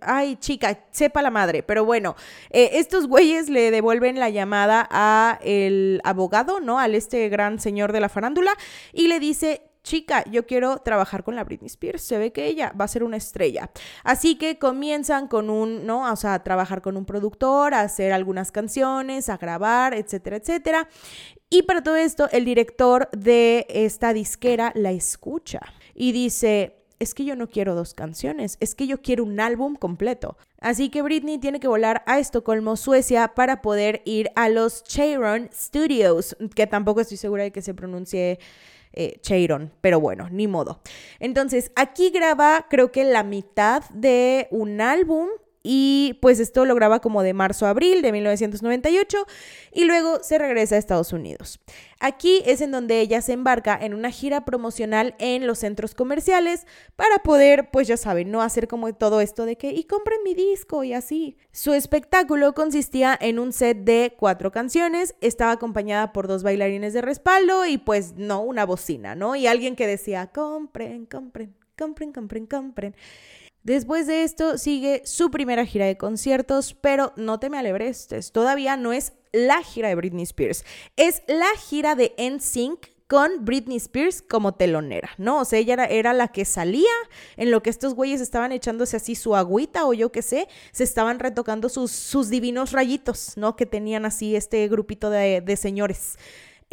ay chica, sepa la madre, pero bueno, eh, estos güeyes le devuelven la llamada a el abogado, ¿no? Al este gran señor de la farándula y le dice, chica, yo quiero trabajar con la Britney Spears, se ve que ella va a ser una estrella. Así que comienzan con un, ¿no? O sea, a trabajar con un productor, a hacer algunas canciones, a grabar, etcétera, etcétera. Y para todo esto, el director de esta disquera la escucha y dice, es que yo no quiero dos canciones, es que yo quiero un álbum completo. Así que Britney tiene que volar a Estocolmo, Suecia, para poder ir a los Cheiron Studios, que tampoco estoy segura de que se pronuncie eh, Cheiron, pero bueno, ni modo. Entonces, aquí graba creo que la mitad de un álbum y pues esto lo graba como de marzo a abril de 1998 y luego se regresa a Estados Unidos. Aquí es en donde ella se embarca en una gira promocional en los centros comerciales para poder, pues ya saben, no hacer como todo esto de que y compren mi disco y así. Su espectáculo consistía en un set de cuatro canciones, estaba acompañada por dos bailarines de respaldo y pues no una bocina, ¿no? Y alguien que decía, compren, compren, compren, compren, compren. Después de esto sigue su primera gira de conciertos, pero no te me alebrestes, todavía no es la gira de Britney Spears, es la gira de NSYNC con Britney Spears como telonera, ¿no? O sea, ella era, la que salía en lo que estos güeyes estaban echándose así su agüita o yo qué sé, se estaban retocando sus, sus divinos rayitos, ¿no? Que tenían así este grupito de, de señores.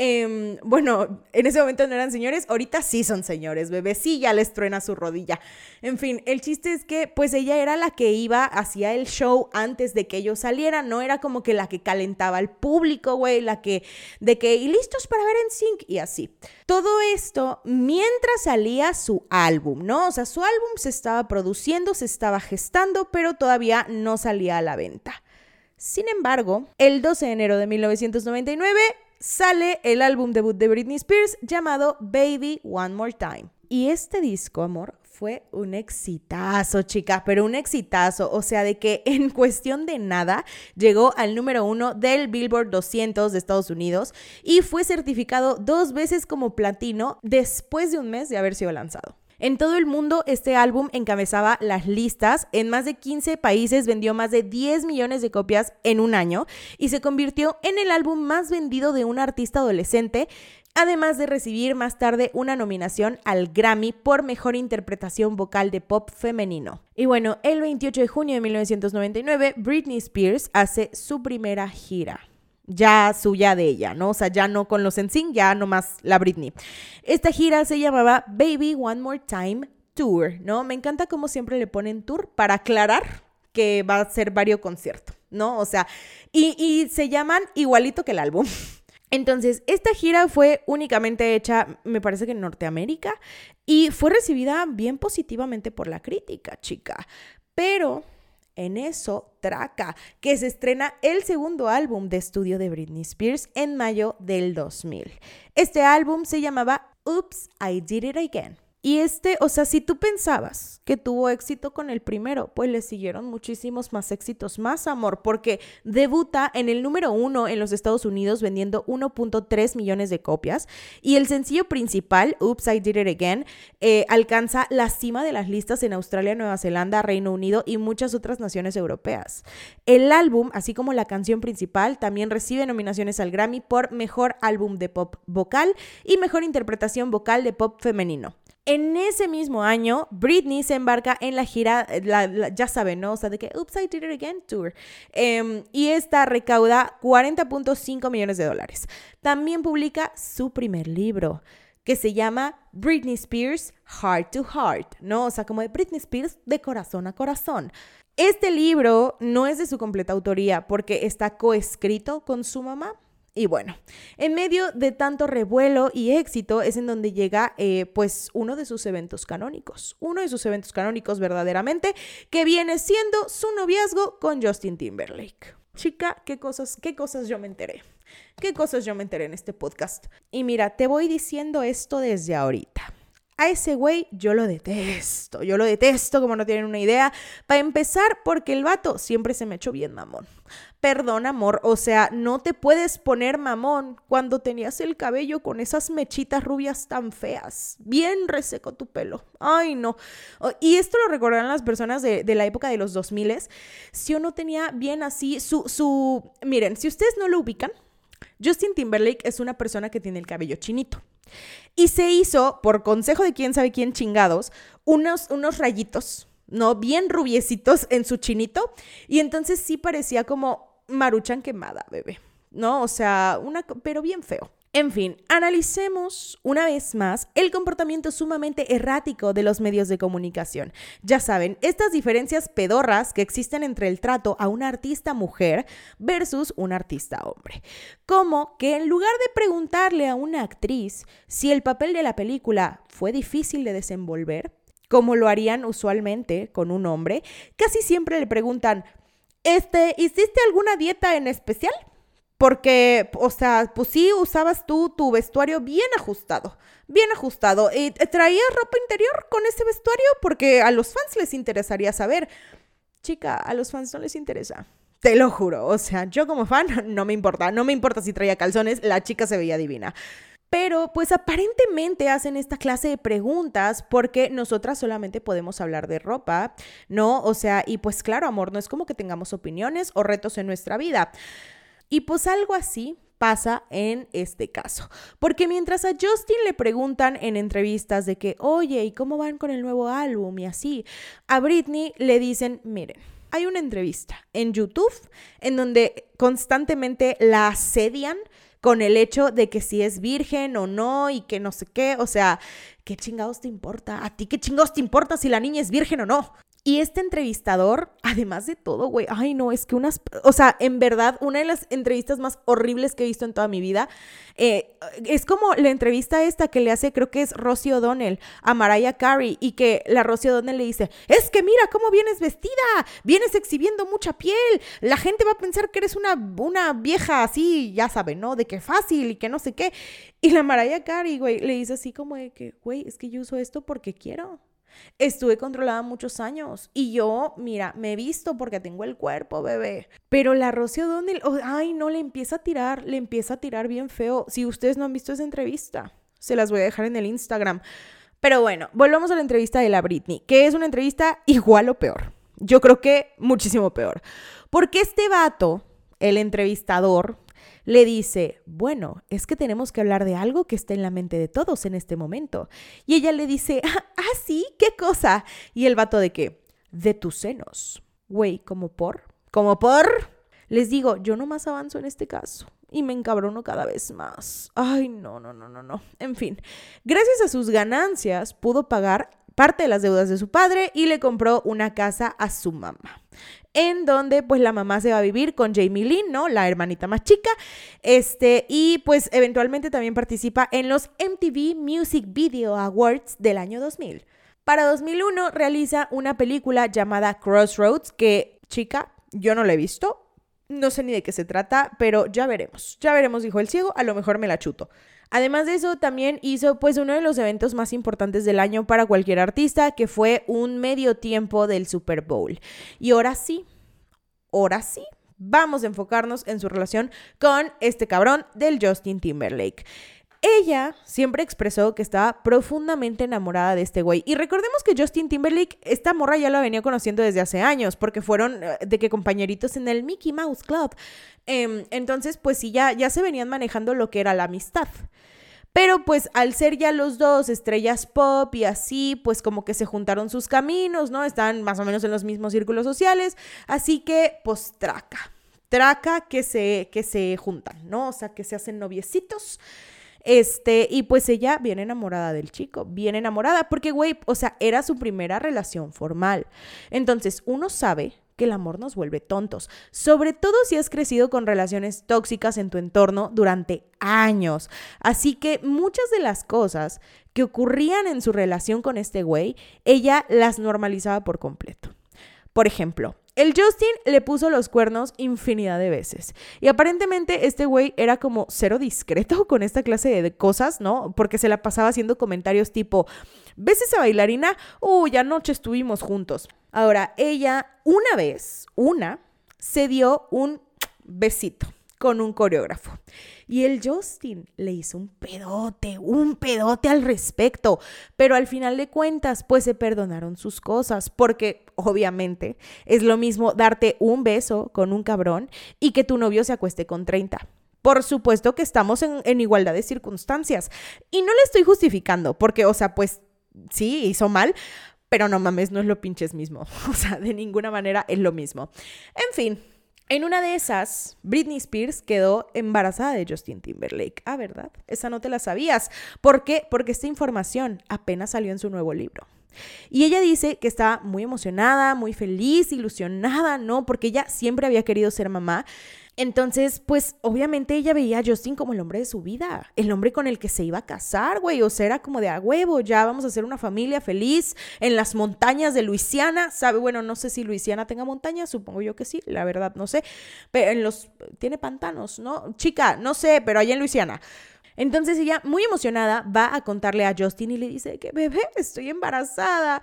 Em, bueno, en ese momento no eran señores, ahorita sí son señores, bebé, sí ya les truena su rodilla. En fin, el chiste es que pues ella era la que iba hacia el show antes de que ellos salieran, no era como que la que calentaba al público, güey, la que de que y listos para ver en sync y así. Todo esto mientras salía su álbum, ¿no? O sea, su álbum se estaba produciendo, se estaba gestando, pero todavía no salía a la venta. Sin embargo, el 12 de enero de 1999 sale el álbum debut de Britney Spears llamado Baby One More Time. Y este disco, amor, fue un exitazo, chica, pero un exitazo. O sea, de que en cuestión de nada llegó al número uno del Billboard 200 de Estados Unidos y fue certificado dos veces como platino después de un mes de haber sido lanzado. En todo el mundo, este álbum encabezaba las listas. En más de 15 países vendió más de 10 millones de copias en un año y se convirtió en el álbum más vendido de un artista adolescente además de recibir más tarde una nominación al Grammy por Mejor Interpretación Vocal de Pop Femenino. Y bueno, el 28 de junio de 1999, Britney Spears hace su primera gira ya suya de ella, ¿no? O sea, ya no con los NSYNC, ya nomás la Britney. Esta gira se llamaba Baby One More Time Tour, ¿no? Me encanta cómo siempre le ponen tour para aclarar que va a ser varios conciertos, ¿no? O sea, y, y se llaman igualito que el álbum. Entonces, esta gira fue únicamente hecha, me parece que en Norteamérica, y fue recibida bien positivamente por la crítica, chica. Pero en eso, Traca, que se estrena el segundo álbum de estudio de Britney Spears en mayo del 2000. Este álbum se llamaba Oops, I Did It Again. Y este, o sea, si tú pensabas que tuvo éxito con el primero, pues le siguieron muchísimos más éxitos, más amor, porque debuta en el número uno en los Estados Unidos vendiendo 1.3 millones de copias y el sencillo principal, Oops, I Did It Again, eh, alcanza la cima de las listas en Australia, Nueva Zelanda, Reino Unido y muchas otras naciones europeas. El álbum, así como la canción principal, también recibe nominaciones al Grammy por Mejor Álbum de Pop Vocal y Mejor Interpretación Vocal de Pop Femenino. En ese mismo año, Britney se embarca en la gira, ya saben, ¿no? O sea, de que Oops, I Did It Again Tour. Em, y esta recauda 40.5 millones de dólares. También publica su primer libro, que se llama Britney Spears Heart to Heart, ¿no? O sea, como de Britney Spears de corazón a corazón. Este libro no es de su completa autoría porque está coescrito con su mamá. Y bueno, en medio de tanto revuelo y éxito es en donde llega eh, pues uno de sus eventos canónicos, uno de sus eventos canónicos verdaderamente, que viene siendo su noviazgo con Justin Timberlake. Chica, qué cosas, qué cosas yo me enteré. Qué cosas yo me enteré en este podcast. Y mira, te voy diciendo esto desde ahorita. A ese güey yo lo detesto, yo lo detesto como no tienen una idea. Para empezar, porque el vato siempre se me echó bien mamón. Perdón, amor, o sea, no te puedes poner mamón cuando tenías el cabello con esas mechitas rubias tan feas. Bien reseco tu pelo. Ay, no. Y esto lo recordarán las personas de, la época de los 2000. Si uno tenía bien así su, su... Miren, si ustedes no lo ubican, Justin Timberlake es una persona que tiene el cabello chinito. Y se hizo, por consejo de quién sabe quién chingados, unos, unos rayitos, ¿no? Bien rubiecitos en su chinito. Y entonces sí parecía como maruchan quemada, bebé. ¿No? O sea, una, pero bien feo. En fin, analicemos una vez más el comportamiento sumamente errático de los medios de comunicación. Ya saben, estas diferencias pedorras que existen entre el trato a una artista mujer versus un artista hombre. Como que en lugar de preguntarle a una actriz si el papel de la película fue difícil de desenvolver, como lo harían usualmente con un hombre, casi siempre le preguntan, este, ¿hiciste alguna dieta en especial? Porque, o sea, pues sí usabas tú tu vestuario bien ajustado, bien ajustado. ¿Y traías ropa interior con ese vestuario? Porque a los fans les interesaría saber. Chica, a los fans no les interesa. Te lo juro. O sea, yo como fan no me importa. No me importa si traía calzones, la chica se veía divina. Pero pues aparentemente hacen esta clase de preguntas porque nosotras solamente podemos hablar de ropa, ¿no? O sea, y pues claro, amor, no es como que tengamos opiniones o retos en nuestra vida. Y pues algo así pasa en este caso. Porque mientras a Justin le preguntan en entrevistas de que, oye, ¿y cómo van con el nuevo álbum? Y así, a Britney le dicen, miren, hay una entrevista en YouTube en donde constantemente la asedian con el hecho de que si es virgen o no y que no sé qué, o sea, ¿qué chingados te importa? ¿A ti qué chingados te importa si la niña es virgen o no? Y este entrevistador, además de todo, güey, ay no, es que unas, o sea, en verdad, una de las entrevistas más horribles que he visto en toda mi vida, eh, es como la entrevista esta que le hace, creo que es Rosie O'Donnell a Mariah Carey, y que la Rosie O'Donnell le dice, es que mira cómo vienes vestida, vienes exhibiendo mucha piel, la gente va a pensar que eres una, una vieja así, ya saben, ¿no? De que fácil y que no sé qué. Y la Mariah Carey, güey, le dice así como de que, güey, es que yo uso esto porque quiero. Estuve controlada muchos años y yo, mira, me he visto porque tengo el cuerpo, bebé. Pero la Rocío O'Donnell, ay, no, le empieza a tirar, le empieza a tirar bien feo. Si ustedes no han visto esa entrevista, se las voy a dejar en el Instagram. Pero bueno, volvamos a la entrevista de la Britney, que es una entrevista igual o peor. Yo creo que muchísimo peor. Porque este vato, el entrevistador, le dice, bueno, es que tenemos que hablar de algo que está en la mente de todos en este momento. Y ella le dice, ah, sí, ¿qué cosa? Y el vato de qué? De tus senos. Güey, ¿como por? ¿Como por? Les digo, yo no más avanzo en este caso y me encabrono cada vez más. Ay, no, no, no, no, no. En fin, gracias a sus ganancias pudo pagar parte de las deudas de su padre y le compró una casa a su mamá en donde pues la mamá se va a vivir con Jamie Lynn, ¿no? La hermanita más chica. Este, y pues eventualmente también participa en los MTV Music Video Awards del año 2000. Para 2001 realiza una película llamada Crossroads que, chica, yo no la he visto. No sé ni de qué se trata, pero ya veremos. Ya veremos, dijo el ciego, a lo mejor me la chuto. Además de eso, también hizo pues uno de los eventos más importantes del año para cualquier artista, que fue un medio tiempo del Super Bowl. Y ahora sí, ahora sí, vamos a enfocarnos en su relación con este cabrón del Justin Timberlake. Ella siempre expresó que estaba profundamente enamorada de este güey. Y recordemos que Justin Timberlake, esta morra ya la venía conociendo desde hace años, porque fueron eh, de que compañeritos en el Mickey Mouse Club. Em, entonces, pues sí, ya, ya se venían manejando lo que era la amistad. Pero pues al ser ya los dos estrellas pop y así, pues como que se juntaron sus caminos, ¿no? Están más o menos en los mismos círculos sociales. Así que, pues traca. Traca que se, que se juntan, ¿no? O sea, que se hacen noviecitos. Este, y pues ella viene enamorada del chico, bien enamorada, porque, güey, o sea, era su primera relación formal. Entonces, uno sabe que el amor nos vuelve tontos, sobre todo si has crecido con relaciones tóxicas en tu entorno durante años. Así que muchas de las cosas que ocurrían en su relación con este güey, ella las normalizaba por completo. Por ejemplo, el Justin le puso los cuernos infinidad de veces. Y aparentemente este güey era como cero discreto con esta clase de cosas, ¿no? Porque se la pasaba haciendo comentarios tipo, ¿ves esa bailarina? Uy, anoche estuvimos juntos. Ahora, ella una vez, una, se dio un besito con un coreógrafo. Y el Justin le hizo un pedote, un pedote al respecto. Pero al final de cuentas, pues se perdonaron sus cosas, porque obviamente es lo mismo darte un beso con un cabrón y que tu novio se acueste con 30. Por supuesto que estamos en, igualdad de circunstancias. Y no le estoy justificando, porque, o sea, pues sí, hizo mal, pero no mames, no es lo pinches mismo. O sea, de ninguna manera es lo mismo. En fin, en una de esas, Britney Spears quedó embarazada de Justin Timberlake. Ah, ¿verdad? Esa no te la sabías. ¿Por qué? Porque esta información apenas salió en su nuevo libro. Y ella dice que está muy emocionada, muy feliz, ilusionada, ¿no? Porque ella siempre había querido ser mamá entonces, pues obviamente ella veía a Justin como el hombre de su vida, el hombre con el que se iba a casar, güey, o sea, era como de a huevo, ya vamos a hacer una familia feliz en las montañas de Luisiana, sabe, bueno, no sé si Luisiana tenga montañas, supongo yo que sí, la verdad no sé, pero en los, tiene pantanos, ¿no? Chica, no sé, pero allá en Luisiana. Entonces ella, muy emocionada, va a contarle a Justin y le dice que, bebé, estoy embarazada.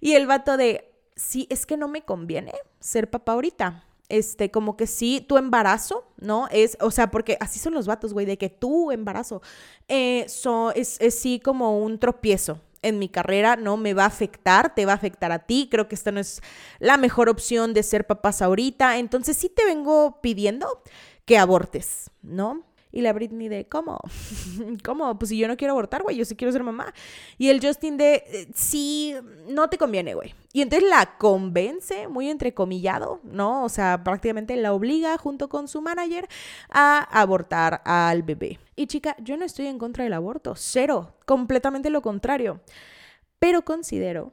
Y el vato de, sí, es que no me conviene ser papá ahorita este, como que sí, tu embarazo, ¿no? Es, o sea, porque así son los vatos, güey, de que tu embarazo eh, es, es sí como un tropiezo en mi carrera, ¿no? Me va a afectar, te va a afectar a ti, creo que esta no es la mejor opción de ser papás ahorita, entonces sí te vengo pidiendo que abortes, ¿no? Y la Britney de, ¿cómo? ¿Cómo? Pues si yo no quiero abortar, güey, yo sí quiero ser mamá. Y el Justin de, eh, sí, no te conviene, güey. Y entonces la convence, muy entrecomillado, ¿no? O sea, prácticamente la obliga junto con su manager a abortar al bebé. Y chica, yo no estoy en contra del aborto, cero, completamente lo contrario. Pero considero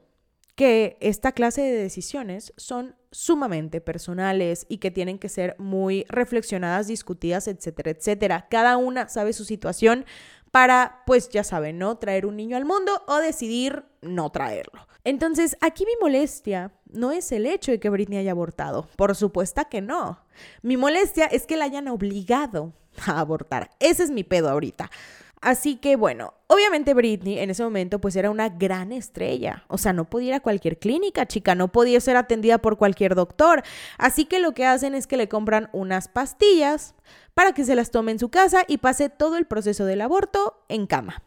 que esta clase de decisiones son sumamente personales y que tienen que ser muy reflexionadas, discutidas, etcétera, etcétera. Cada una sabe su situación para, pues ya saben, ¿no? Traer un niño al mundo o decidir no traerlo. Entonces, aquí mi molestia no es el hecho de que Britney haya abortado. Por supuesto que no. Mi molestia es que la hayan obligado a abortar. Ese es mi pedo ahorita. Así que bueno, obviamente Britney en ese momento pues era una gran estrella, o sea, no podía ir a cualquier clínica, chica, no podía ser atendida por cualquier doctor. Así que lo que hacen es que le compran unas pastillas para que se las tome en su casa y pase todo el proceso del aborto en cama.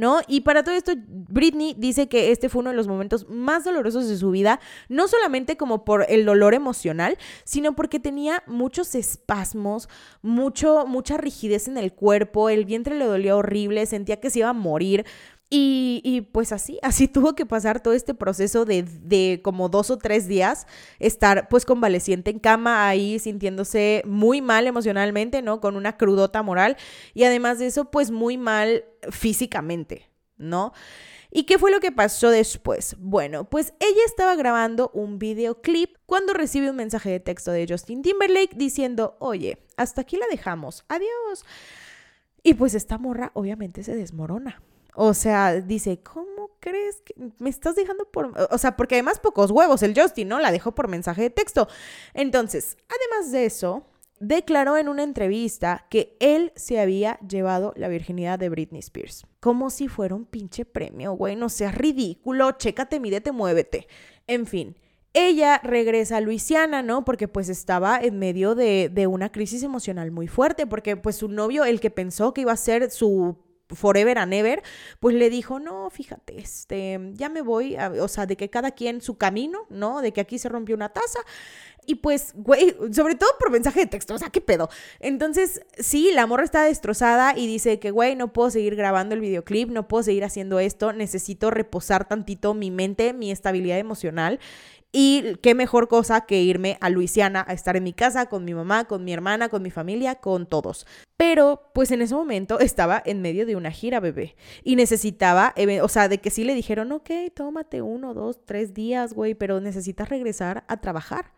¿No? Y para todo esto, Britney dice que este fue uno de los momentos más dolorosos de su vida, no solamente como por el dolor emocional, sino porque tenía muchos espasmos, mucho, mucha rigidez en el cuerpo, el vientre le dolía horrible, sentía que se iba a morir. Y, pues así, así tuvo que pasar todo este proceso de, de, como dos o tres días, estar pues convaleciente en cama ahí, sintiéndose muy mal emocionalmente, ¿no? Con una crudota moral y además de eso, pues muy mal físicamente, ¿no? ¿Y qué fue lo que pasó después? Bueno, pues ella estaba grabando un videoclip cuando recibe un mensaje de texto de Justin Timberlake diciendo, oye, hasta aquí la dejamos, adiós. Y pues esta morra obviamente se desmorona. O sea, dice, ¿cómo crees que me estás dejando por... O sea, porque además pocos huevos el Justin, ¿no? La dejó por mensaje de texto. Entonces, además de eso, declaró en una entrevista que él se había llevado la virginidad de Britney Spears. Como si fuera un pinche premio, güey. No seas ridículo, chécate, mídete, muévete. En fin. Ella regresa a Luisiana, ¿no? Porque pues estaba en medio de, de una crisis emocional muy fuerte, porque pues su novio, el que pensó que iba a ser su forever and ever, pues le dijo, no, fíjate, este, ya me voy, o sea, de que cada quien su camino, ¿no? De que aquí se rompió una taza. Y pues, güey, sobre todo por mensaje de texto, o sea, ¿qué pedo? Entonces, sí, la morra está destrozada y dice que, güey, no puedo seguir grabando el videoclip, no puedo seguir haciendo esto, necesito reposar tantito mi mente, mi estabilidad emocional. Y qué mejor cosa que irme a Luisiana a estar en mi casa con mi mamá, con mi hermana, con mi familia, con todos. Pero pues en ese momento estaba en medio de una gira, bebé. Y necesitaba, o sea, de que sí le dijeron, ok, tómate uno, dos, tres días, güey, pero necesitas regresar a trabajar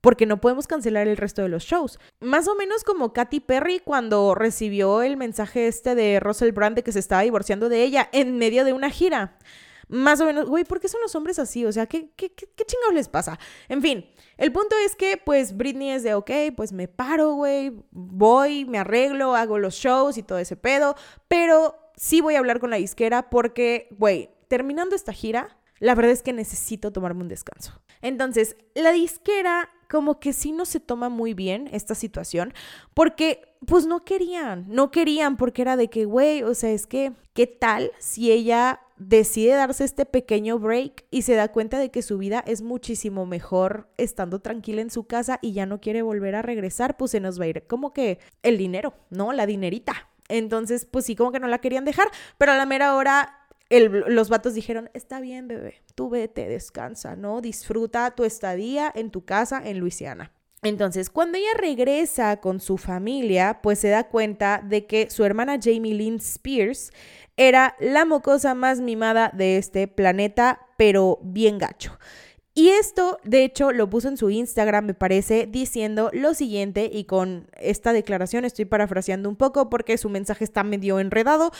porque no podemos cancelar el resto de los shows. Más o menos como Katy Perry cuando recibió el mensaje este de Russell Brand de que se estaba divorciando de ella en medio de una gira. Más o menos, güey, ¿por qué son los hombres así? O sea, ¿qué, qué, qué, chingados les pasa? En fin, el punto es que, pues, Britney es de, ok, pues me paro, güey, voy, me arreglo, hago los shows y todo ese pedo, pero sí voy a hablar con la disquera porque, güey, terminando esta gira, la verdad es que necesito tomarme un descanso. Entonces, la disquera como que sí no se toma muy bien esta situación porque pues no querían, no querían porque era de que, güey, o sea, es que, ¿qué tal si ella decide darse este pequeño break y se da cuenta de que su vida es muchísimo mejor estando tranquila en su casa y ya no quiere volver a regresar, pues se nos va a ir como que el dinero, ¿no? La dinerita. Entonces, pues sí, como que no la querían dejar, pero a la mera hora los vatos dijeron, está bien, bebé, tú vete, descansa, ¿no? Disfruta tu estadía en tu casa en Luisiana. Entonces, cuando ella regresa con su familia, pues se da cuenta de que su hermana Jamie Lynn Spears era la mocosa más mimada de este planeta, pero bien gacho. Y esto, de hecho, lo puso en su Instagram, me parece, diciendo lo siguiente, y con esta declaración estoy parafraseando un poco porque su mensaje está medio enredado,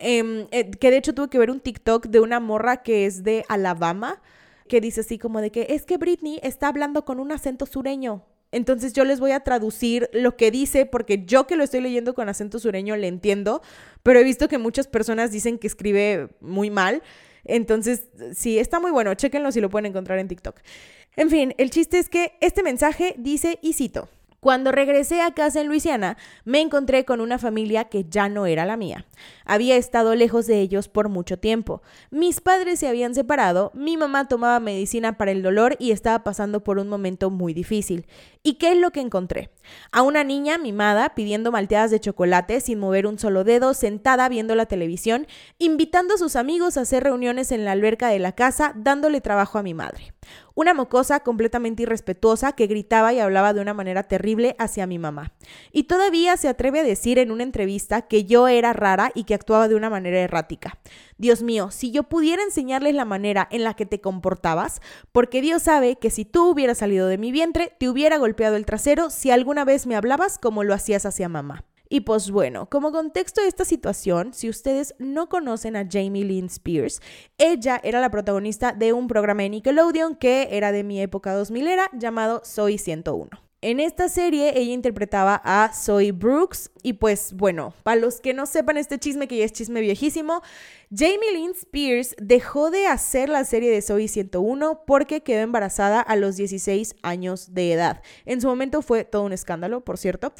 em, eh, que de hecho tuve que ver un TikTok de una morra que es de Alabama, que dice así como de que es que Britney está hablando con un acento sureño. Entonces yo les voy a traducir lo que dice porque yo que lo estoy leyendo con acento sureño le entiendo, pero he visto que muchas personas dicen que escribe muy mal. Entonces, sí, está muy bueno, chéquenlo si lo pueden encontrar en TikTok. En fin, el chiste es que este mensaje dice, y cito, cuando regresé a casa en Luisiana, me encontré con una familia que ya no era la mía. Había estado lejos de ellos por mucho tiempo. Mis padres se habían separado, mi mamá tomaba medicina para el dolor y estaba pasando por un momento muy difícil. ¿Y qué es lo que encontré? A una niña mimada pidiendo malteadas de chocolate sin mover un solo dedo, sentada viendo la televisión, invitando a sus amigos a hacer reuniones en la alberca de la casa, dándole trabajo a mi madre. Una mocosa completamente irrespetuosa que gritaba y hablaba de una manera terrible hacia mi mamá. Y todavía se atreve a decir en una entrevista que yo era rara y que actuaba de una manera errática. Dios mío, si yo pudiera enseñarles la manera en la que te comportabas, porque Dios sabe que si tú hubieras salido de mi vientre, te hubiera golpeado el trasero si alguna vez me hablabas como lo hacías hacia mamá. Y pues bueno, como contexto de esta situación, si ustedes no conocen a Jamie Lynn Spears, ella era la protagonista de un programa de Nickelodeon que era de mi época 2000 era llamado Soy 101. En esta serie ella interpretaba a Zoe Brooks y pues bueno, para los que no sepan este chisme que ya es chisme viejísimo, Jamie Lynn Spears dejó de hacer la serie de Zoe 101 porque quedó embarazada a los 16 años de edad. En su momento fue todo un escándalo, por cierto.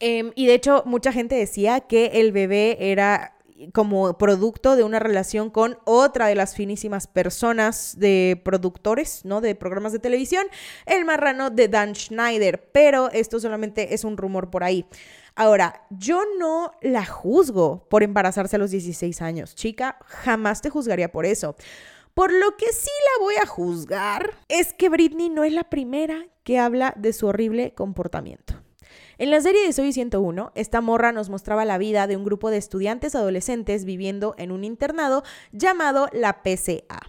Em, y de hecho, mucha gente decía que el bebé era como producto de una relación con otra de las finísimas personas de productores, ¿no? De programas de televisión, el marrano de Dan Schneider, pero esto solamente es un rumor por ahí. Ahora, yo no la juzgo por embarazarse a los 16 años, chica, jamás te juzgaría por eso. Por lo que sí la voy a juzgar es que Britney no es la primera que habla de su horrible comportamiento. En la serie de Soy 101, esta morra nos mostraba la vida de un grupo de estudiantes adolescentes viviendo en un internado llamado la PCA.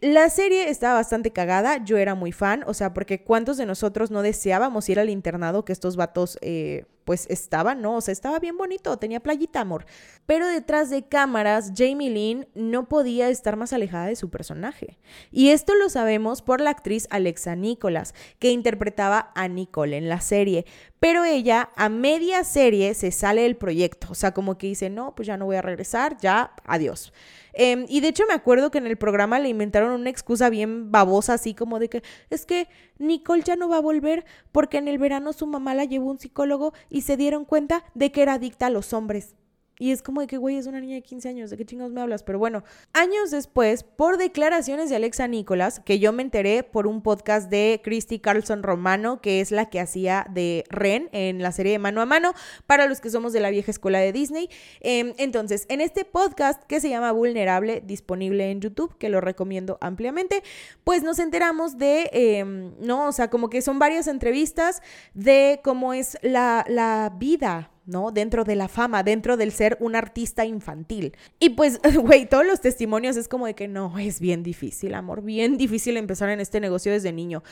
La serie estaba bastante cagada, yo era muy fan, o sea, porque cuántos de nosotros no deseábamos ir al internado que estos vatos eh, pues estaba, ¿no? O sea, estaba bien bonito, tenía playita, amor. Pero detrás de cámaras, Jamie Lynn no podía estar más alejada de su personaje. Y esto lo sabemos por la actriz Alexa Nicholas, que interpretaba a Nicole en la serie. Pero ella a media serie se sale del proyecto, o sea, como que dice, no, pues ya no voy a regresar, ya, adiós. Em, y de hecho me acuerdo que en el programa le inventaron una excusa bien babosa, así como de que es que Nicole ya no va a volver porque en el verano su mamá la llevó a un psicólogo y se dieron cuenta de que era adicta a los hombres. Y es como de que, güey, es una niña de 15 años, ¿de qué chingados me hablas? Pero bueno, años después, por declaraciones de Alexa Nicolás, que yo me enteré por un podcast de Christy Carlson Romano, que es la que hacía de Ren en la serie de Mano a Mano, para los que somos de la vieja escuela de Disney. Em, entonces, en este podcast que se llama Vulnerable, disponible en YouTube, que lo recomiendo ampliamente, pues nos enteramos de, em, no, o sea, como que son varias entrevistas de cómo es la, la vida ¿no? Dentro de la fama, dentro del ser un artista infantil. Y pues, güey, todos los testimonios es como de que no, es bien difícil, amor, bien difícil empezar en este negocio desde niño.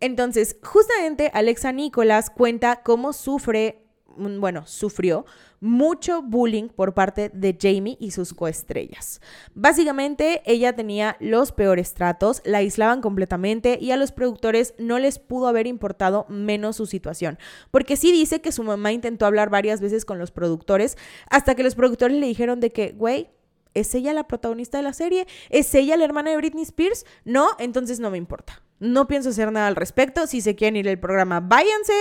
Entonces, justamente Alexa Nicolás cuenta cómo sufre Mm, bueno, sufrió mucho bullying por parte de Jamie y sus coestrellas. Básicamente, ella tenía los peores tratos, la aislaban completamente y a los productores no les pudo haber importado menos su situación. Porque sí dice que su mamá intentó hablar varias veces con los productores hasta que los productores le dijeron de que, güey, ¿Es ella la protagonista de la serie? ¿Es ella la hermana de Britney Spears? No, entonces no me importa. No pienso hacer nada al respecto. Si se quieren ir al programa, váyanse.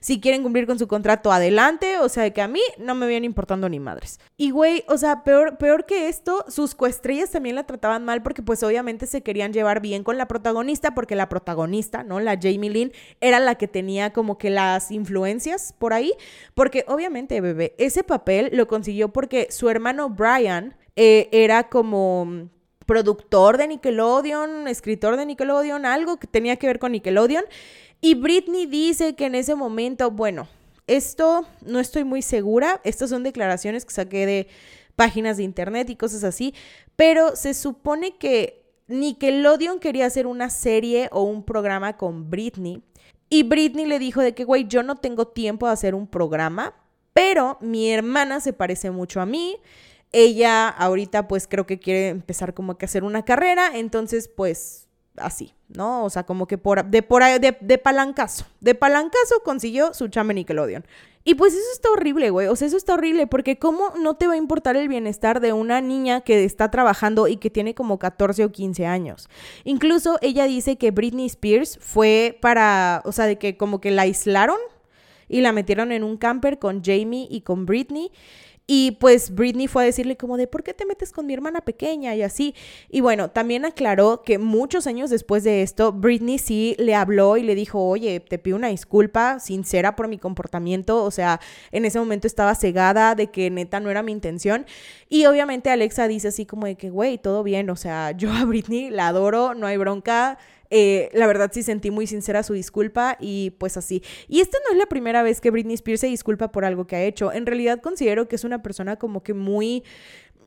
Si quieren cumplir con su contrato, adelante. O sea, que a mí no me vienen importando ni madres. Y güey, o sea, peor, peor que esto, sus coestrellas también la trataban mal porque pues obviamente se querían llevar bien con la protagonista porque la protagonista, ¿no? La Jamie Lynn era la que tenía como que las influencias por ahí. Porque obviamente, bebé, ese papel lo consiguió porque su hermano Brian eh, era como productor de Nickelodeon, escritor de Nickelodeon, algo que tenía que ver con Nickelodeon. Y Britney dice que en ese momento, bueno, esto no estoy muy segura, estas son declaraciones que saqué de páginas de internet y cosas así, pero se supone que Nickelodeon quería hacer una serie o un programa con Britney. Y Britney le dijo de que, güey, yo no tengo tiempo de hacer un programa, pero mi hermana se parece mucho a mí ella ahorita pues creo que quiere empezar como que hacer una carrera, entonces pues así, ¿no? O sea, como que por, de, por, de, de palancazo, de palancazo consiguió su chame Nickelodeon. Y pues eso está horrible, güey. O sea, eso está horrible porque ¿cómo no te va a importar el bienestar de una niña que está trabajando y que tiene como 14 o 15 años? Incluso ella dice que Britney Spears fue para, o sea, de que como que la aislaron y la metieron en un camper con Jamie y con Britney. Y pues Britney fue a decirle como de, ¿por qué te metes con mi hermana pequeña? Y así. Y bueno, también aclaró que muchos años después de esto, Britney sí le habló y le dijo, oye, te pido una disculpa sincera por mi comportamiento. O sea, en ese momento estaba cegada de que neta no era mi intención. Y obviamente Alexa dice así como de que, güey, todo bien. O sea, yo a Britney la adoro, no hay bronca eh, la verdad sí sentí muy sincera su disculpa y pues así. Y esta no es la primera vez que Britney Spears se disculpa por algo que ha hecho. En realidad considero que es una persona como que muy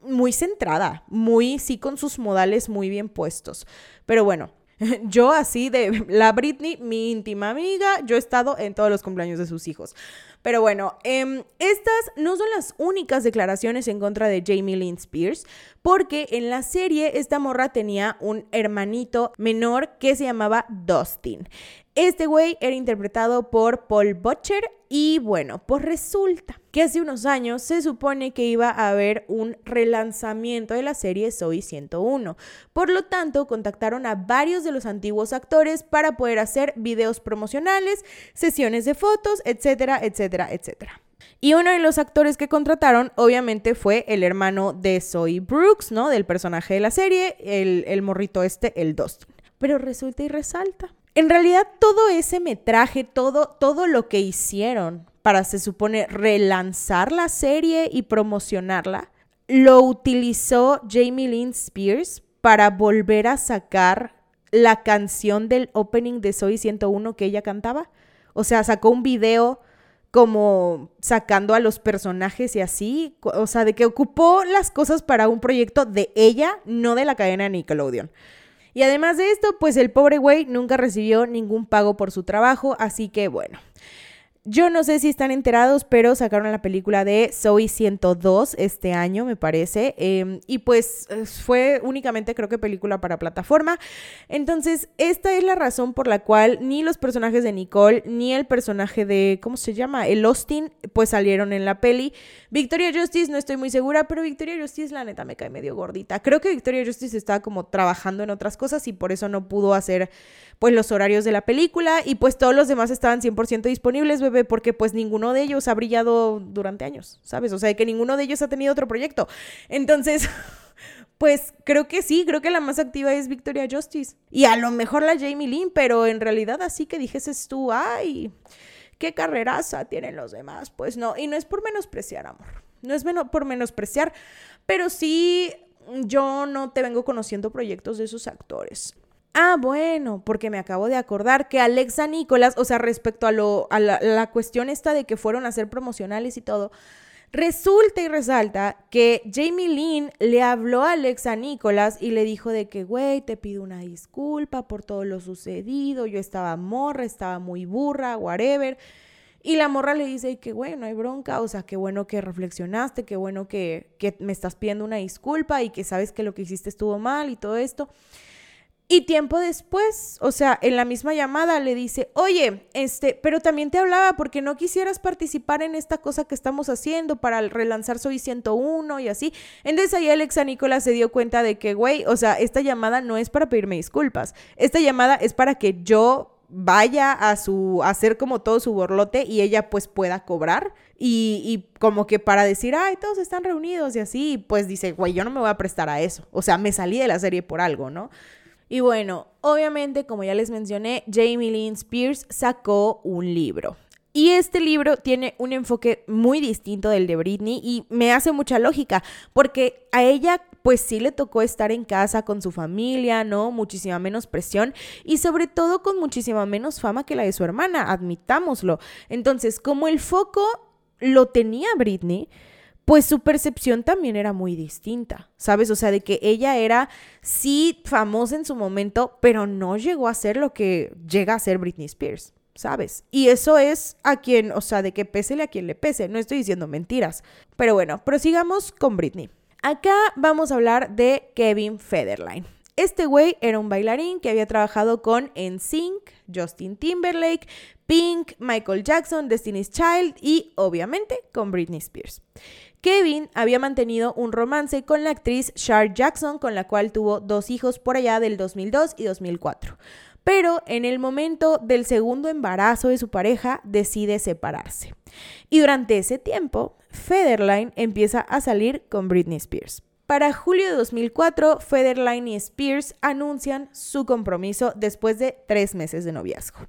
muy centrada, muy sí con sus modales muy bien puestos. Pero bueno, yo así de la Britney, mi íntima amiga, yo he estado en todos los cumpleaños de sus hijos. Pero bueno, em, estas no son las únicas declaraciones en contra de Jamie Lynn Spears, porque en la serie esta morra tenía un hermanito menor que se llamaba Dustin. Este güey era interpretado por Paul Butcher y bueno, pues resulta que hace unos años se supone que iba a haber un relanzamiento de la serie Soy 101. Por lo tanto, contactaron a varios de los antiguos actores para poder hacer videos promocionales, sesiones de fotos, etcétera, etcétera, etcétera. Y uno de los actores que contrataron, obviamente, fue el hermano de Zoe Brooks, ¿no? Del personaje de la serie, el, el morrito este, el Dustin. Pero resulta y resalta. En realidad, todo ese metraje, todo, todo lo que hicieron para, se supone, relanzar la serie y promocionarla, lo utilizó Jamie Lynn Spears para volver a sacar la canción del opening de Soy 101 que ella cantaba. O sea, sacó un video como sacando a los personajes y así, o sea, de que ocupó las cosas para un proyecto de ella, no de la cadena Nickelodeon. Y además de esto, pues el pobre güey nunca recibió ningún pago por su trabajo, así que bueno, yo no sé si están enterados, pero sacaron la película de Zoe 102 este año, me parece. Em, y pues fue únicamente, creo que película para plataforma. Entonces, esta es la razón por la cual ni los personajes de Nicole, ni el personaje de, ¿cómo se llama? El Austin, pues salieron en la peli. Victoria Justice, no estoy muy segura, pero Victoria Justice, la neta, me cae medio gordita. Creo que Victoria Justice estaba como trabajando en otras cosas y por eso no pudo hacer, pues, los horarios de la película. Y pues todos los demás estaban 100% disponibles, porque pues ninguno de ellos ha brillado durante años, ¿sabes? O sea, que ninguno de ellos ha tenido otro proyecto. Entonces, pues creo que sí, creo que la más activa es Victoria Justice. Y a lo mejor la Jamie Lynn, pero en realidad así que dijeses tú, ay, qué carreraza tienen los demás. Pues no, y no es por menospreciar, amor. No es por menospreciar, pero sí yo no te vengo conociendo proyectos de esos actores. Ah, bueno, porque me acabo de acordar que Alexa Nicolás, o sea, respecto a, lo, a la, cuestión esta de que fueron a ser promocionales y todo, resulta y resalta que Jamie Lynn le habló a Alexa Nicolás y le dijo de que, güey, te pido una disculpa por todo lo sucedido, yo estaba morra, estaba muy burra, whatever. Y la morra le dice que, güey, no hay bronca, o sea, qué bueno que reflexionaste, qué bueno que, que me estás pidiendo una disculpa y que sabes que lo que hiciste estuvo mal y todo esto. Y tiempo después, o sea, en la misma llamada le dice, oye, este, pero también te hablaba porque no quisieras participar en esta cosa que estamos haciendo para relanzar Soy 101 y así. Entonces ahí Alexa Nicolás se dio cuenta de que, güey, o sea, esta llamada no es para pedirme disculpas. Esta llamada es para que yo vaya a su, hacer como todo su borlote y ella pues pueda cobrar. Y, y, como que para decir, ay, todos están reunidos y así, pues dice, güey, yo no me voy a prestar a eso. O sea, me salí de la serie por algo, ¿no? Y bueno, obviamente, como ya les mencioné, Jamie Lynn Spears sacó un libro. Y este libro tiene un enfoque muy distinto del de Britney y me hace mucha lógica, porque a ella pues sí le tocó estar en casa con su familia, ¿no? Muchísima menos presión y sobre todo con muchísima menos fama que la de su hermana, admitámoslo. Entonces, como el foco lo tenía Britney, pues su percepción también era muy distinta, ¿sabes? O sea, de que ella era sí famosa en su momento, pero no llegó a ser lo que llega a ser Britney Spears, ¿sabes? Y eso es a quien, o sea, de que pésele a quien le pese, no estoy diciendo mentiras. Pero bueno, prosigamos con Britney. Acá vamos a hablar de Kevin Federline. Este güey era un bailarín que había trabajado con NSYNC, Justin Timberlake, Pink, Michael Jackson, Destiny's Child y obviamente con Britney Spears. Kevin había mantenido un romance con la actriz Shar Jackson, con la cual tuvo dos hijos por allá del 2002 y 2004. Pero en el momento del segundo embarazo de su pareja decide separarse. Y durante ese tiempo, Federline empieza a salir con Britney Spears. Para julio de 2004, Federline y Spears anuncian su compromiso después de tres meses de noviazgo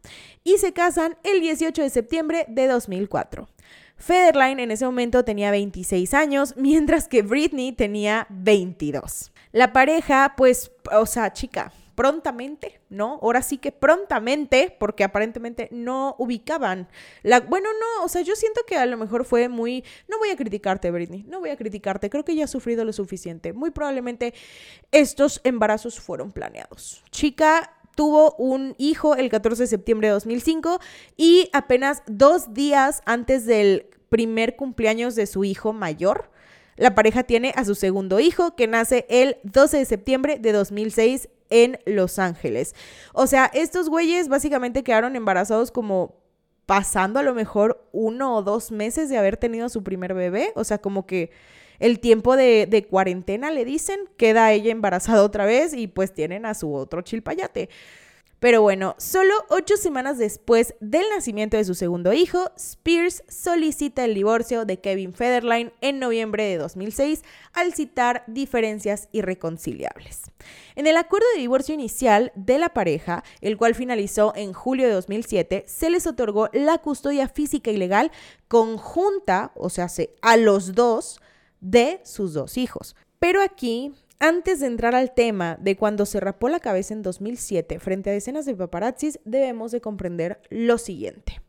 y se casan el 18 de septiembre de 2004. Federline en ese momento tenía 26 años, mientras que Britney tenía 22. La pareja, pues, o sea, chica, prontamente, ¿no? Ahora sí que prontamente, porque aparentemente no ubicaban la... Bueno, no, o sea, yo siento que a lo mejor fue muy... No voy a criticarte, Britney, no voy a criticarte, creo que ya has sufrido lo suficiente. Muy probablemente estos embarazos fueron planeados. Chica, tuvo un hijo el 14 de septiembre de 2005 y apenas dos días antes del primer cumpleaños de su hijo mayor, la pareja tiene a su segundo hijo que nace el 12 de septiembre de 2006 en Los Ángeles. O sea, estos güeyes básicamente quedaron embarazados como pasando a lo mejor uno o dos meses de haber tenido su primer bebé. O sea, como que el tiempo de, de cuarentena le dicen, queda ella embarazada otra vez y pues tienen a su otro chilpayate. Pero bueno, solo ocho semanas después del nacimiento de su segundo hijo, Spears solicita el divorcio de Kevin Federline en noviembre de 2006 al citar diferencias irreconciliables. En el acuerdo de divorcio inicial de la pareja, el cual finalizó en julio de 2007, se les otorgó la custodia física y legal conjunta, o sea, a los dos, de sus dos hijos. Pero aquí antes de entrar al tema de cuando se rapó la cabeza en 2007 frente a decenas de paparazzis, debemos de comprender lo siguiente.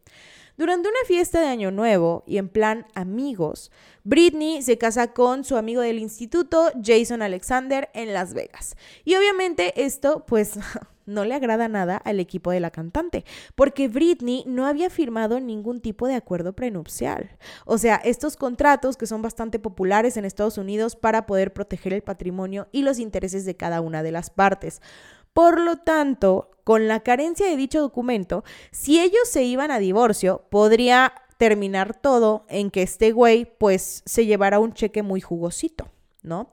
Durante una fiesta de Año Nuevo y en plan amigos, Britney se casa con su amigo del instituto, Jason Alexander, en Las Vegas. Y obviamente esto, pues, no le agrada nada al equipo de la cantante, porque Britney no había firmado ningún tipo de acuerdo prenupcial. O sea, estos contratos que son bastante populares en Estados Unidos para poder proteger el patrimonio y los intereses de cada una de las partes. Por lo tanto, con la carencia de dicho documento, si ellos se iban a divorcio, podría terminar todo en que este güey pues se llevara un cheque muy jugosito, ¿no?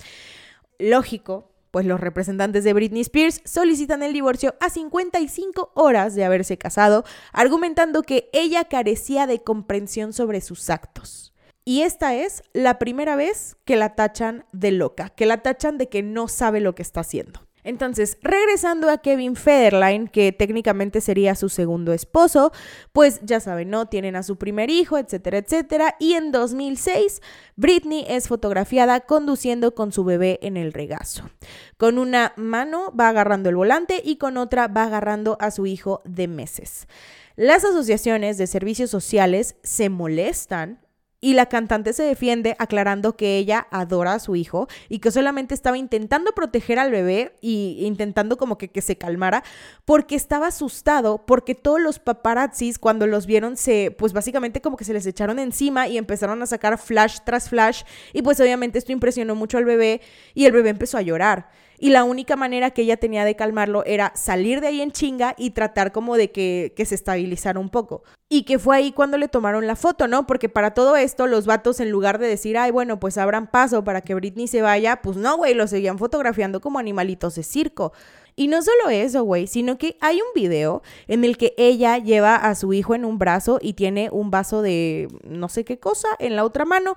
Lógico, pues los representantes de Britney Spears solicitan el divorcio a 55 horas de haberse casado, argumentando que ella carecía de comprensión sobre sus actos. Y esta es la primera vez que la tachan de loca, que la tachan de que no sabe lo que está haciendo. Entonces, regresando a Kevin Federline, que técnicamente sería su segundo esposo, pues ya saben, ¿no? Tienen a su primer hijo, etcétera, etcétera. Y en 2006, Britney es fotografiada conduciendo con su bebé en el regazo. Con una mano va agarrando el volante y con otra va agarrando a su hijo de meses. Las asociaciones de servicios sociales se molestan y la cantante se defiende aclarando que ella adora a su hijo y que solamente estaba intentando proteger al bebé y intentando como que, que se calmara porque estaba asustado porque todos los paparazzis cuando los vieron se pues básicamente como que se les echaron encima y empezaron a sacar flash tras flash y pues obviamente esto impresionó mucho al bebé y el bebé empezó a llorar y la única manera que ella tenía de calmarlo era salir de ahí en chinga y tratar como de que, que se estabilizara un poco. Y que fue ahí cuando le tomaron la foto, ¿no? Porque para todo esto los vatos en lugar de decir, ay, bueno, pues abran paso para que Britney se vaya, pues no, güey, lo seguían fotografiando como animalitos de circo. Y no solo eso, güey, sino que hay un video en el que ella lleva a su hijo en un brazo y tiene un vaso de no sé qué cosa en la otra mano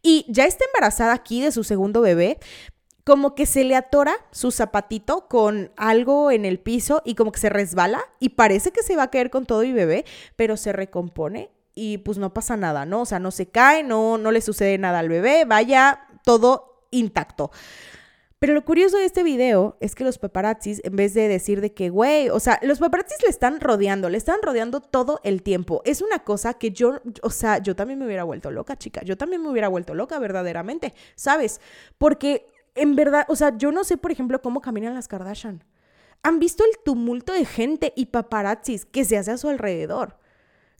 y ya está embarazada aquí de su segundo bebé, como que se le atora su zapatito con algo en el piso y como que se resbala y parece que se va a caer con todo y bebé, pero se recompone y pues no pasa nada, ¿no? O sea, no se cae, no, no le sucede nada al bebé, vaya todo intacto. Pero lo curioso de este video es que los paparazzis, en vez de decir de que, güey, o sea, los paparazzis le están rodeando, le están rodeando todo el tiempo. Es una cosa que yo, o sea, yo también me hubiera vuelto loca, chica. Yo también me hubiera vuelto loca, verdaderamente, ¿sabes? Porque en verdad, o sea, yo no sé, por ejemplo, cómo caminan las Kardashian. ¿Han visto el tumulto de gente y paparazzis que se hace a su alrededor?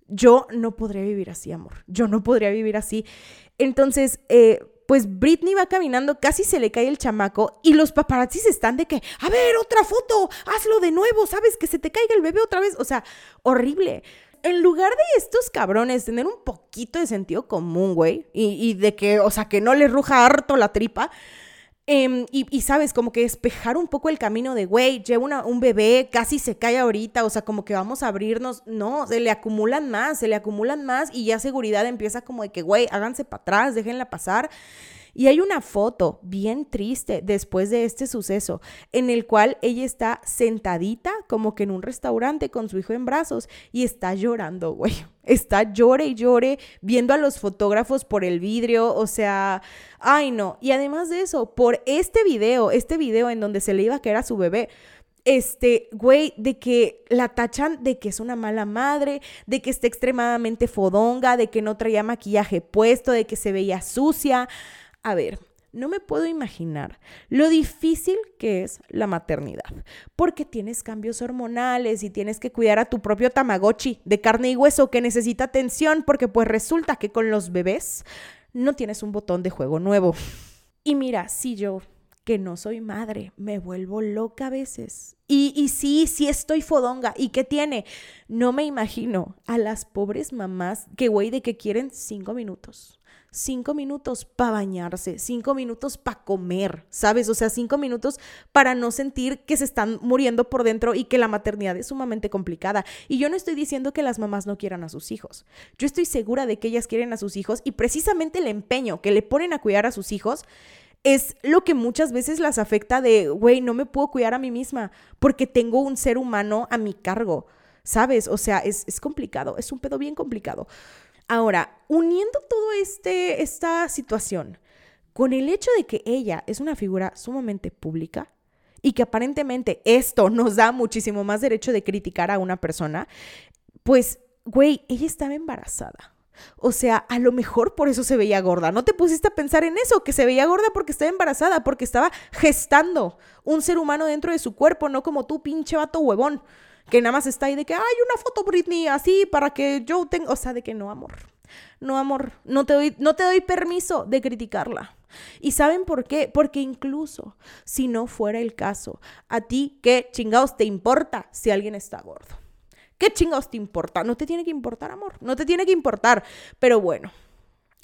Yo no podría vivir así, amor. Yo no podría vivir así. Entonces, eh, pues Britney va caminando, casi se le cae el chamaco y los paparazzis están de que, a ver, otra foto, hazlo de nuevo, ¿sabes? Que se te caiga el bebé otra vez. O sea, horrible. En lugar de estos cabrones tener un poquito de sentido común, güey, y, y de que, o sea, que no les ruja harto la tripa, Em, y, sabes, como que despejar un poco el camino de, güey, lleva un bebé, casi se cae ahorita, o sea, como que vamos a abrirnos. No, se le acumulan más, se le acumulan más y ya seguridad empieza como de que, güey, háganse para atrás, déjenla pasar. Y hay una foto bien triste después de este suceso en el cual ella está sentadita como que en un restaurante con su hijo en brazos y está llorando, güey. Está llore y llore viendo a los fotógrafos por el vidrio, o sea, ay no. Y además de eso, por este video, este video en donde se le iba a caer a su bebé, este, güey, de que la tachan de que es una mala madre, de que está extremadamente fodonga, de que no traía maquillaje puesto, de que se veía sucia. A ver, no me puedo imaginar lo difícil que es la maternidad, porque tienes cambios hormonales y tienes que cuidar a tu propio tamagotchi de carne y hueso que necesita atención, porque pues resulta que con los bebés no tienes un botón de juego nuevo. Y mira, si yo que no soy madre, me vuelvo loca a veces. Y, y sí, sí estoy fodonga. ¿Y qué tiene? No me imagino a las pobres mamás que, güey, de que quieren cinco minutos cinco minutos para bañarse, cinco minutos para comer, ¿sabes? O sea, cinco minutos para no sentir que se están muriendo por dentro y que la maternidad es sumamente complicada. Y yo no estoy diciendo que las mamás no quieran a sus hijos. Yo estoy segura de que ellas quieren a sus hijos y precisamente el empeño que le ponen a cuidar a sus hijos es lo que muchas veces las afecta de, güey, no me puedo cuidar a mí misma porque tengo un ser humano a mi cargo, ¿sabes? O sea, es, es complicado, es un pedo bien complicado. Ahora, uniendo todo este, esta situación con el hecho de que ella es una figura sumamente pública y que aparentemente esto nos da muchísimo más derecho de criticar a una persona, pues, güey, ella estaba embarazada. O sea, a lo mejor por eso se veía gorda. ¿No te pusiste a pensar en eso? Que se veía gorda porque estaba embarazada, porque estaba gestando un ser humano dentro de su cuerpo, no como tú, pinche vato huevón que nada más está ahí de que hay una foto Britney así para que yo tenga, o sea, de que no, amor. No, amor, no te doy no te doy permiso de criticarla. ¿Y saben por qué? Porque incluso si no fuera el caso, a ti qué chingados te importa si alguien está gordo? ¿Qué chingados te importa? No te tiene que importar, amor. No te tiene que importar. Pero bueno,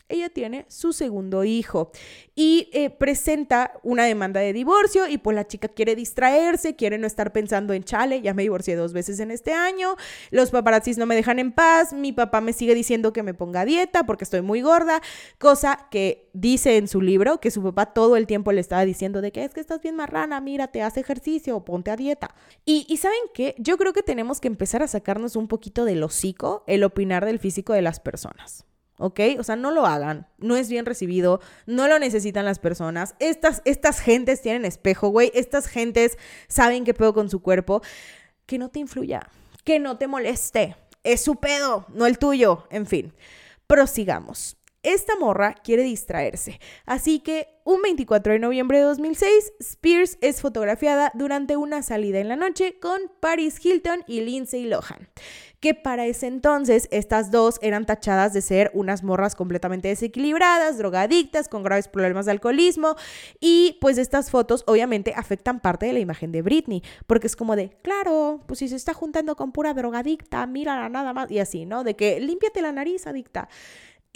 ella tiene su segundo hijo y eh, presenta una demanda de divorcio y pues la chica quiere distraerse, quiere no estar pensando en chale, ya me divorcié dos veces en este año, los paparazzis no me dejan en paz, mi papá me sigue diciendo que me ponga dieta porque estoy muy gorda, cosa que dice en su libro que su papá todo el tiempo le estaba diciendo de que es que estás bien marrana, mírate, haz ejercicio, ponte a dieta. Y, y ¿saben qué? Yo creo que tenemos que empezar a sacarnos un poquito del hocico el opinar del físico de las personas. ¿Ok? O sea, no lo hagan, no es bien recibido, no lo necesitan las personas. Estas, estas gentes tienen espejo, güey, estas gentes saben qué pedo con su cuerpo. Que no te influya, que no te moleste, es su pedo, no el tuyo, en fin. Prosigamos. Esta morra quiere distraerse, así que un 24 de noviembre de 2006, Spears es fotografiada durante una salida en la noche con Paris Hilton y Lindsay Lohan que para ese entonces estas dos eran tachadas de ser unas morras completamente desequilibradas, drogadictas, con graves problemas de alcoholismo y pues estas fotos obviamente afectan parte de la imagen de Britney, porque es como de, claro, pues si se está juntando con pura drogadicta, mírala nada más y así, ¿no? De que límpiate la nariz, adicta.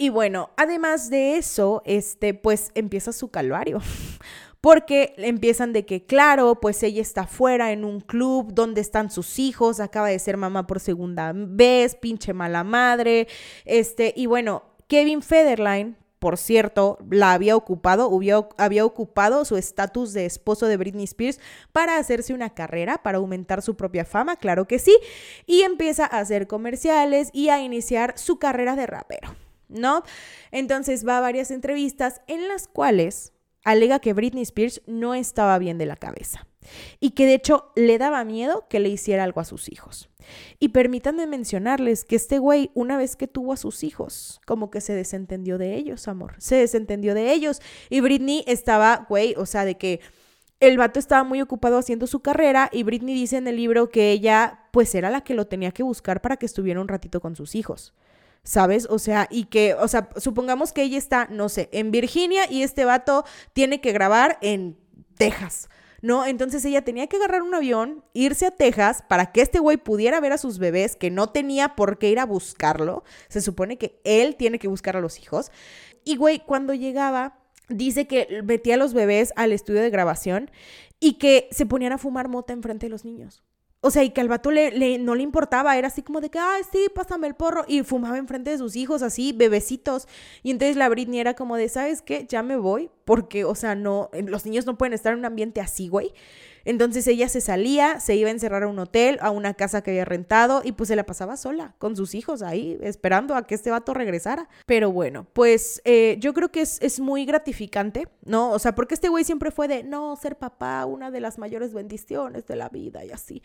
Y bueno, además de eso, este, pues empieza su calvario. porque empiezan de que, claro, pues ella está fuera en un club donde están sus hijos, acaba de ser mamá por segunda vez, pinche mala madre, este, y bueno, Kevin Federline, por cierto, la había ocupado, había ocupado su estatus de esposo de Britney Spears para hacerse una carrera, para aumentar su propia fama, claro que sí, y empieza a hacer comerciales y a iniciar su carrera de rapero, ¿no? Entonces va a varias entrevistas en las cuales alega que Britney Spears no estaba bien de la cabeza y que de hecho le daba miedo que le hiciera algo a sus hijos. Y permítanme mencionarles que este güey, una vez que tuvo a sus hijos, como que se desentendió de ellos, amor, se desentendió de ellos. Y Britney estaba, güey, o sea, de que el vato estaba muy ocupado haciendo su carrera y Britney dice en el libro que ella, pues era la que lo tenía que buscar para que estuviera un ratito con sus hijos. ¿Sabes? O sea, y que, o sea, supongamos que ella está, no sé, en Virginia y este vato tiene que grabar en Texas. ¿no? Entonces ella tenía que agarrar un avión, irse a Texas para que este güey pudiera ver a sus bebés, que no tenía por qué ir a buscarlo. Se supone que él tiene que buscar a los hijos. Y güey, cuando llegaba, dice que metía a los bebés al estudio de grabación y que se ponían a fumar mota enfrente de los niños. O sea, y que al vato le, no le importaba, era así como de que, ay, sí, pásame el porro. Y fumaba enfrente de sus hijos, así, bebecitos. Y entonces la Britney era como de, ¿sabes qué? Ya me voy, porque, o sea, no, los niños no pueden estar en un ambiente así, güey. Entonces ella se salía, se iba a encerrar a un hotel, a una casa que había rentado y pues se la pasaba sola con sus hijos ahí, esperando a que este vato regresara. Pero bueno, pues eh, yo creo que es, es muy gratificante, ¿no? O sea, porque este güey siempre fue de, no, ser papá, una de las mayores bendiciones de la vida y así.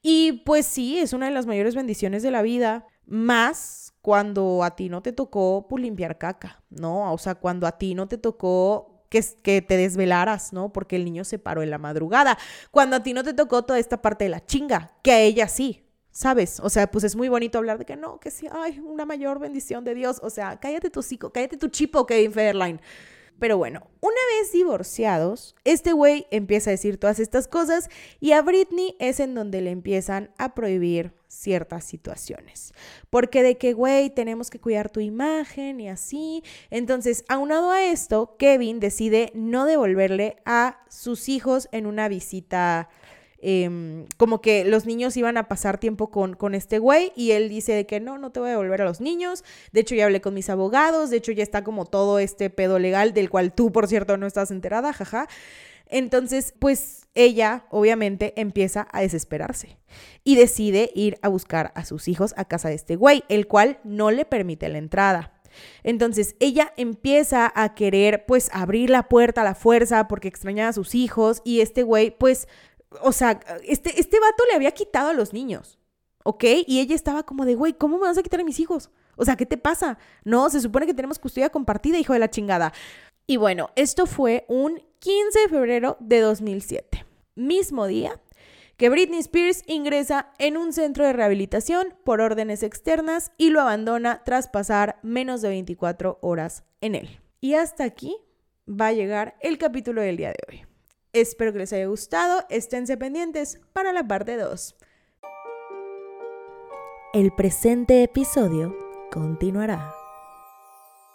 Y pues sí, es una de las mayores bendiciones de la vida, más cuando a ti no te tocó pues, limpiar caca, ¿no? O sea, cuando a ti no te tocó que, te desvelaras, ¿no? Porque el niño se paró en la madrugada. Cuando a ti no te tocó toda esta parte de la chinga, que a ella sí, ¿sabes? O sea, pues es muy bonito hablar de que no, que sí, ay, una mayor bendición de Dios. O sea, cállate tu cico, cállate tu chipo, Kevin Federline. Pero bueno, una vez divorciados, este güey empieza a decir todas estas cosas y a Britney es en donde le empiezan a prohibir ciertas situaciones. Porque de que, güey, tenemos que cuidar tu imagen y así. Entonces, aunado a esto, Kevin decide no devolverle a sus hijos en una visita. Em, como que los niños iban a pasar tiempo con, con este güey y él dice de que no, no te voy a devolver a los niños. De hecho, ya hablé con mis abogados, de hecho, ya está como todo este pedo legal del cual tú, por cierto, no estás enterada, jaja. Entonces, pues ella obviamente empieza a desesperarse y decide ir a buscar a sus hijos a casa de este güey, el cual no le permite la entrada. Entonces ella empieza a querer pues abrir la puerta a la fuerza porque extrañaba a sus hijos y este güey pues, o sea, este, este vato le había quitado a los niños, ¿ok? Y ella estaba como de, güey, ¿cómo me vas a quitar a mis hijos? O sea, ¿qué te pasa? No, se supone que tenemos custodia compartida, hijo de la chingada. Y bueno, esto fue un 15 de febrero de 2007, mismo día que Britney Spears ingresa en un centro de rehabilitación por órdenes externas y lo abandona tras pasar menos de 24 horas en él. Y hasta aquí va a llegar el capítulo del día de hoy. Espero que les haya gustado, esténse pendientes para la parte 2. El presente episodio continuará.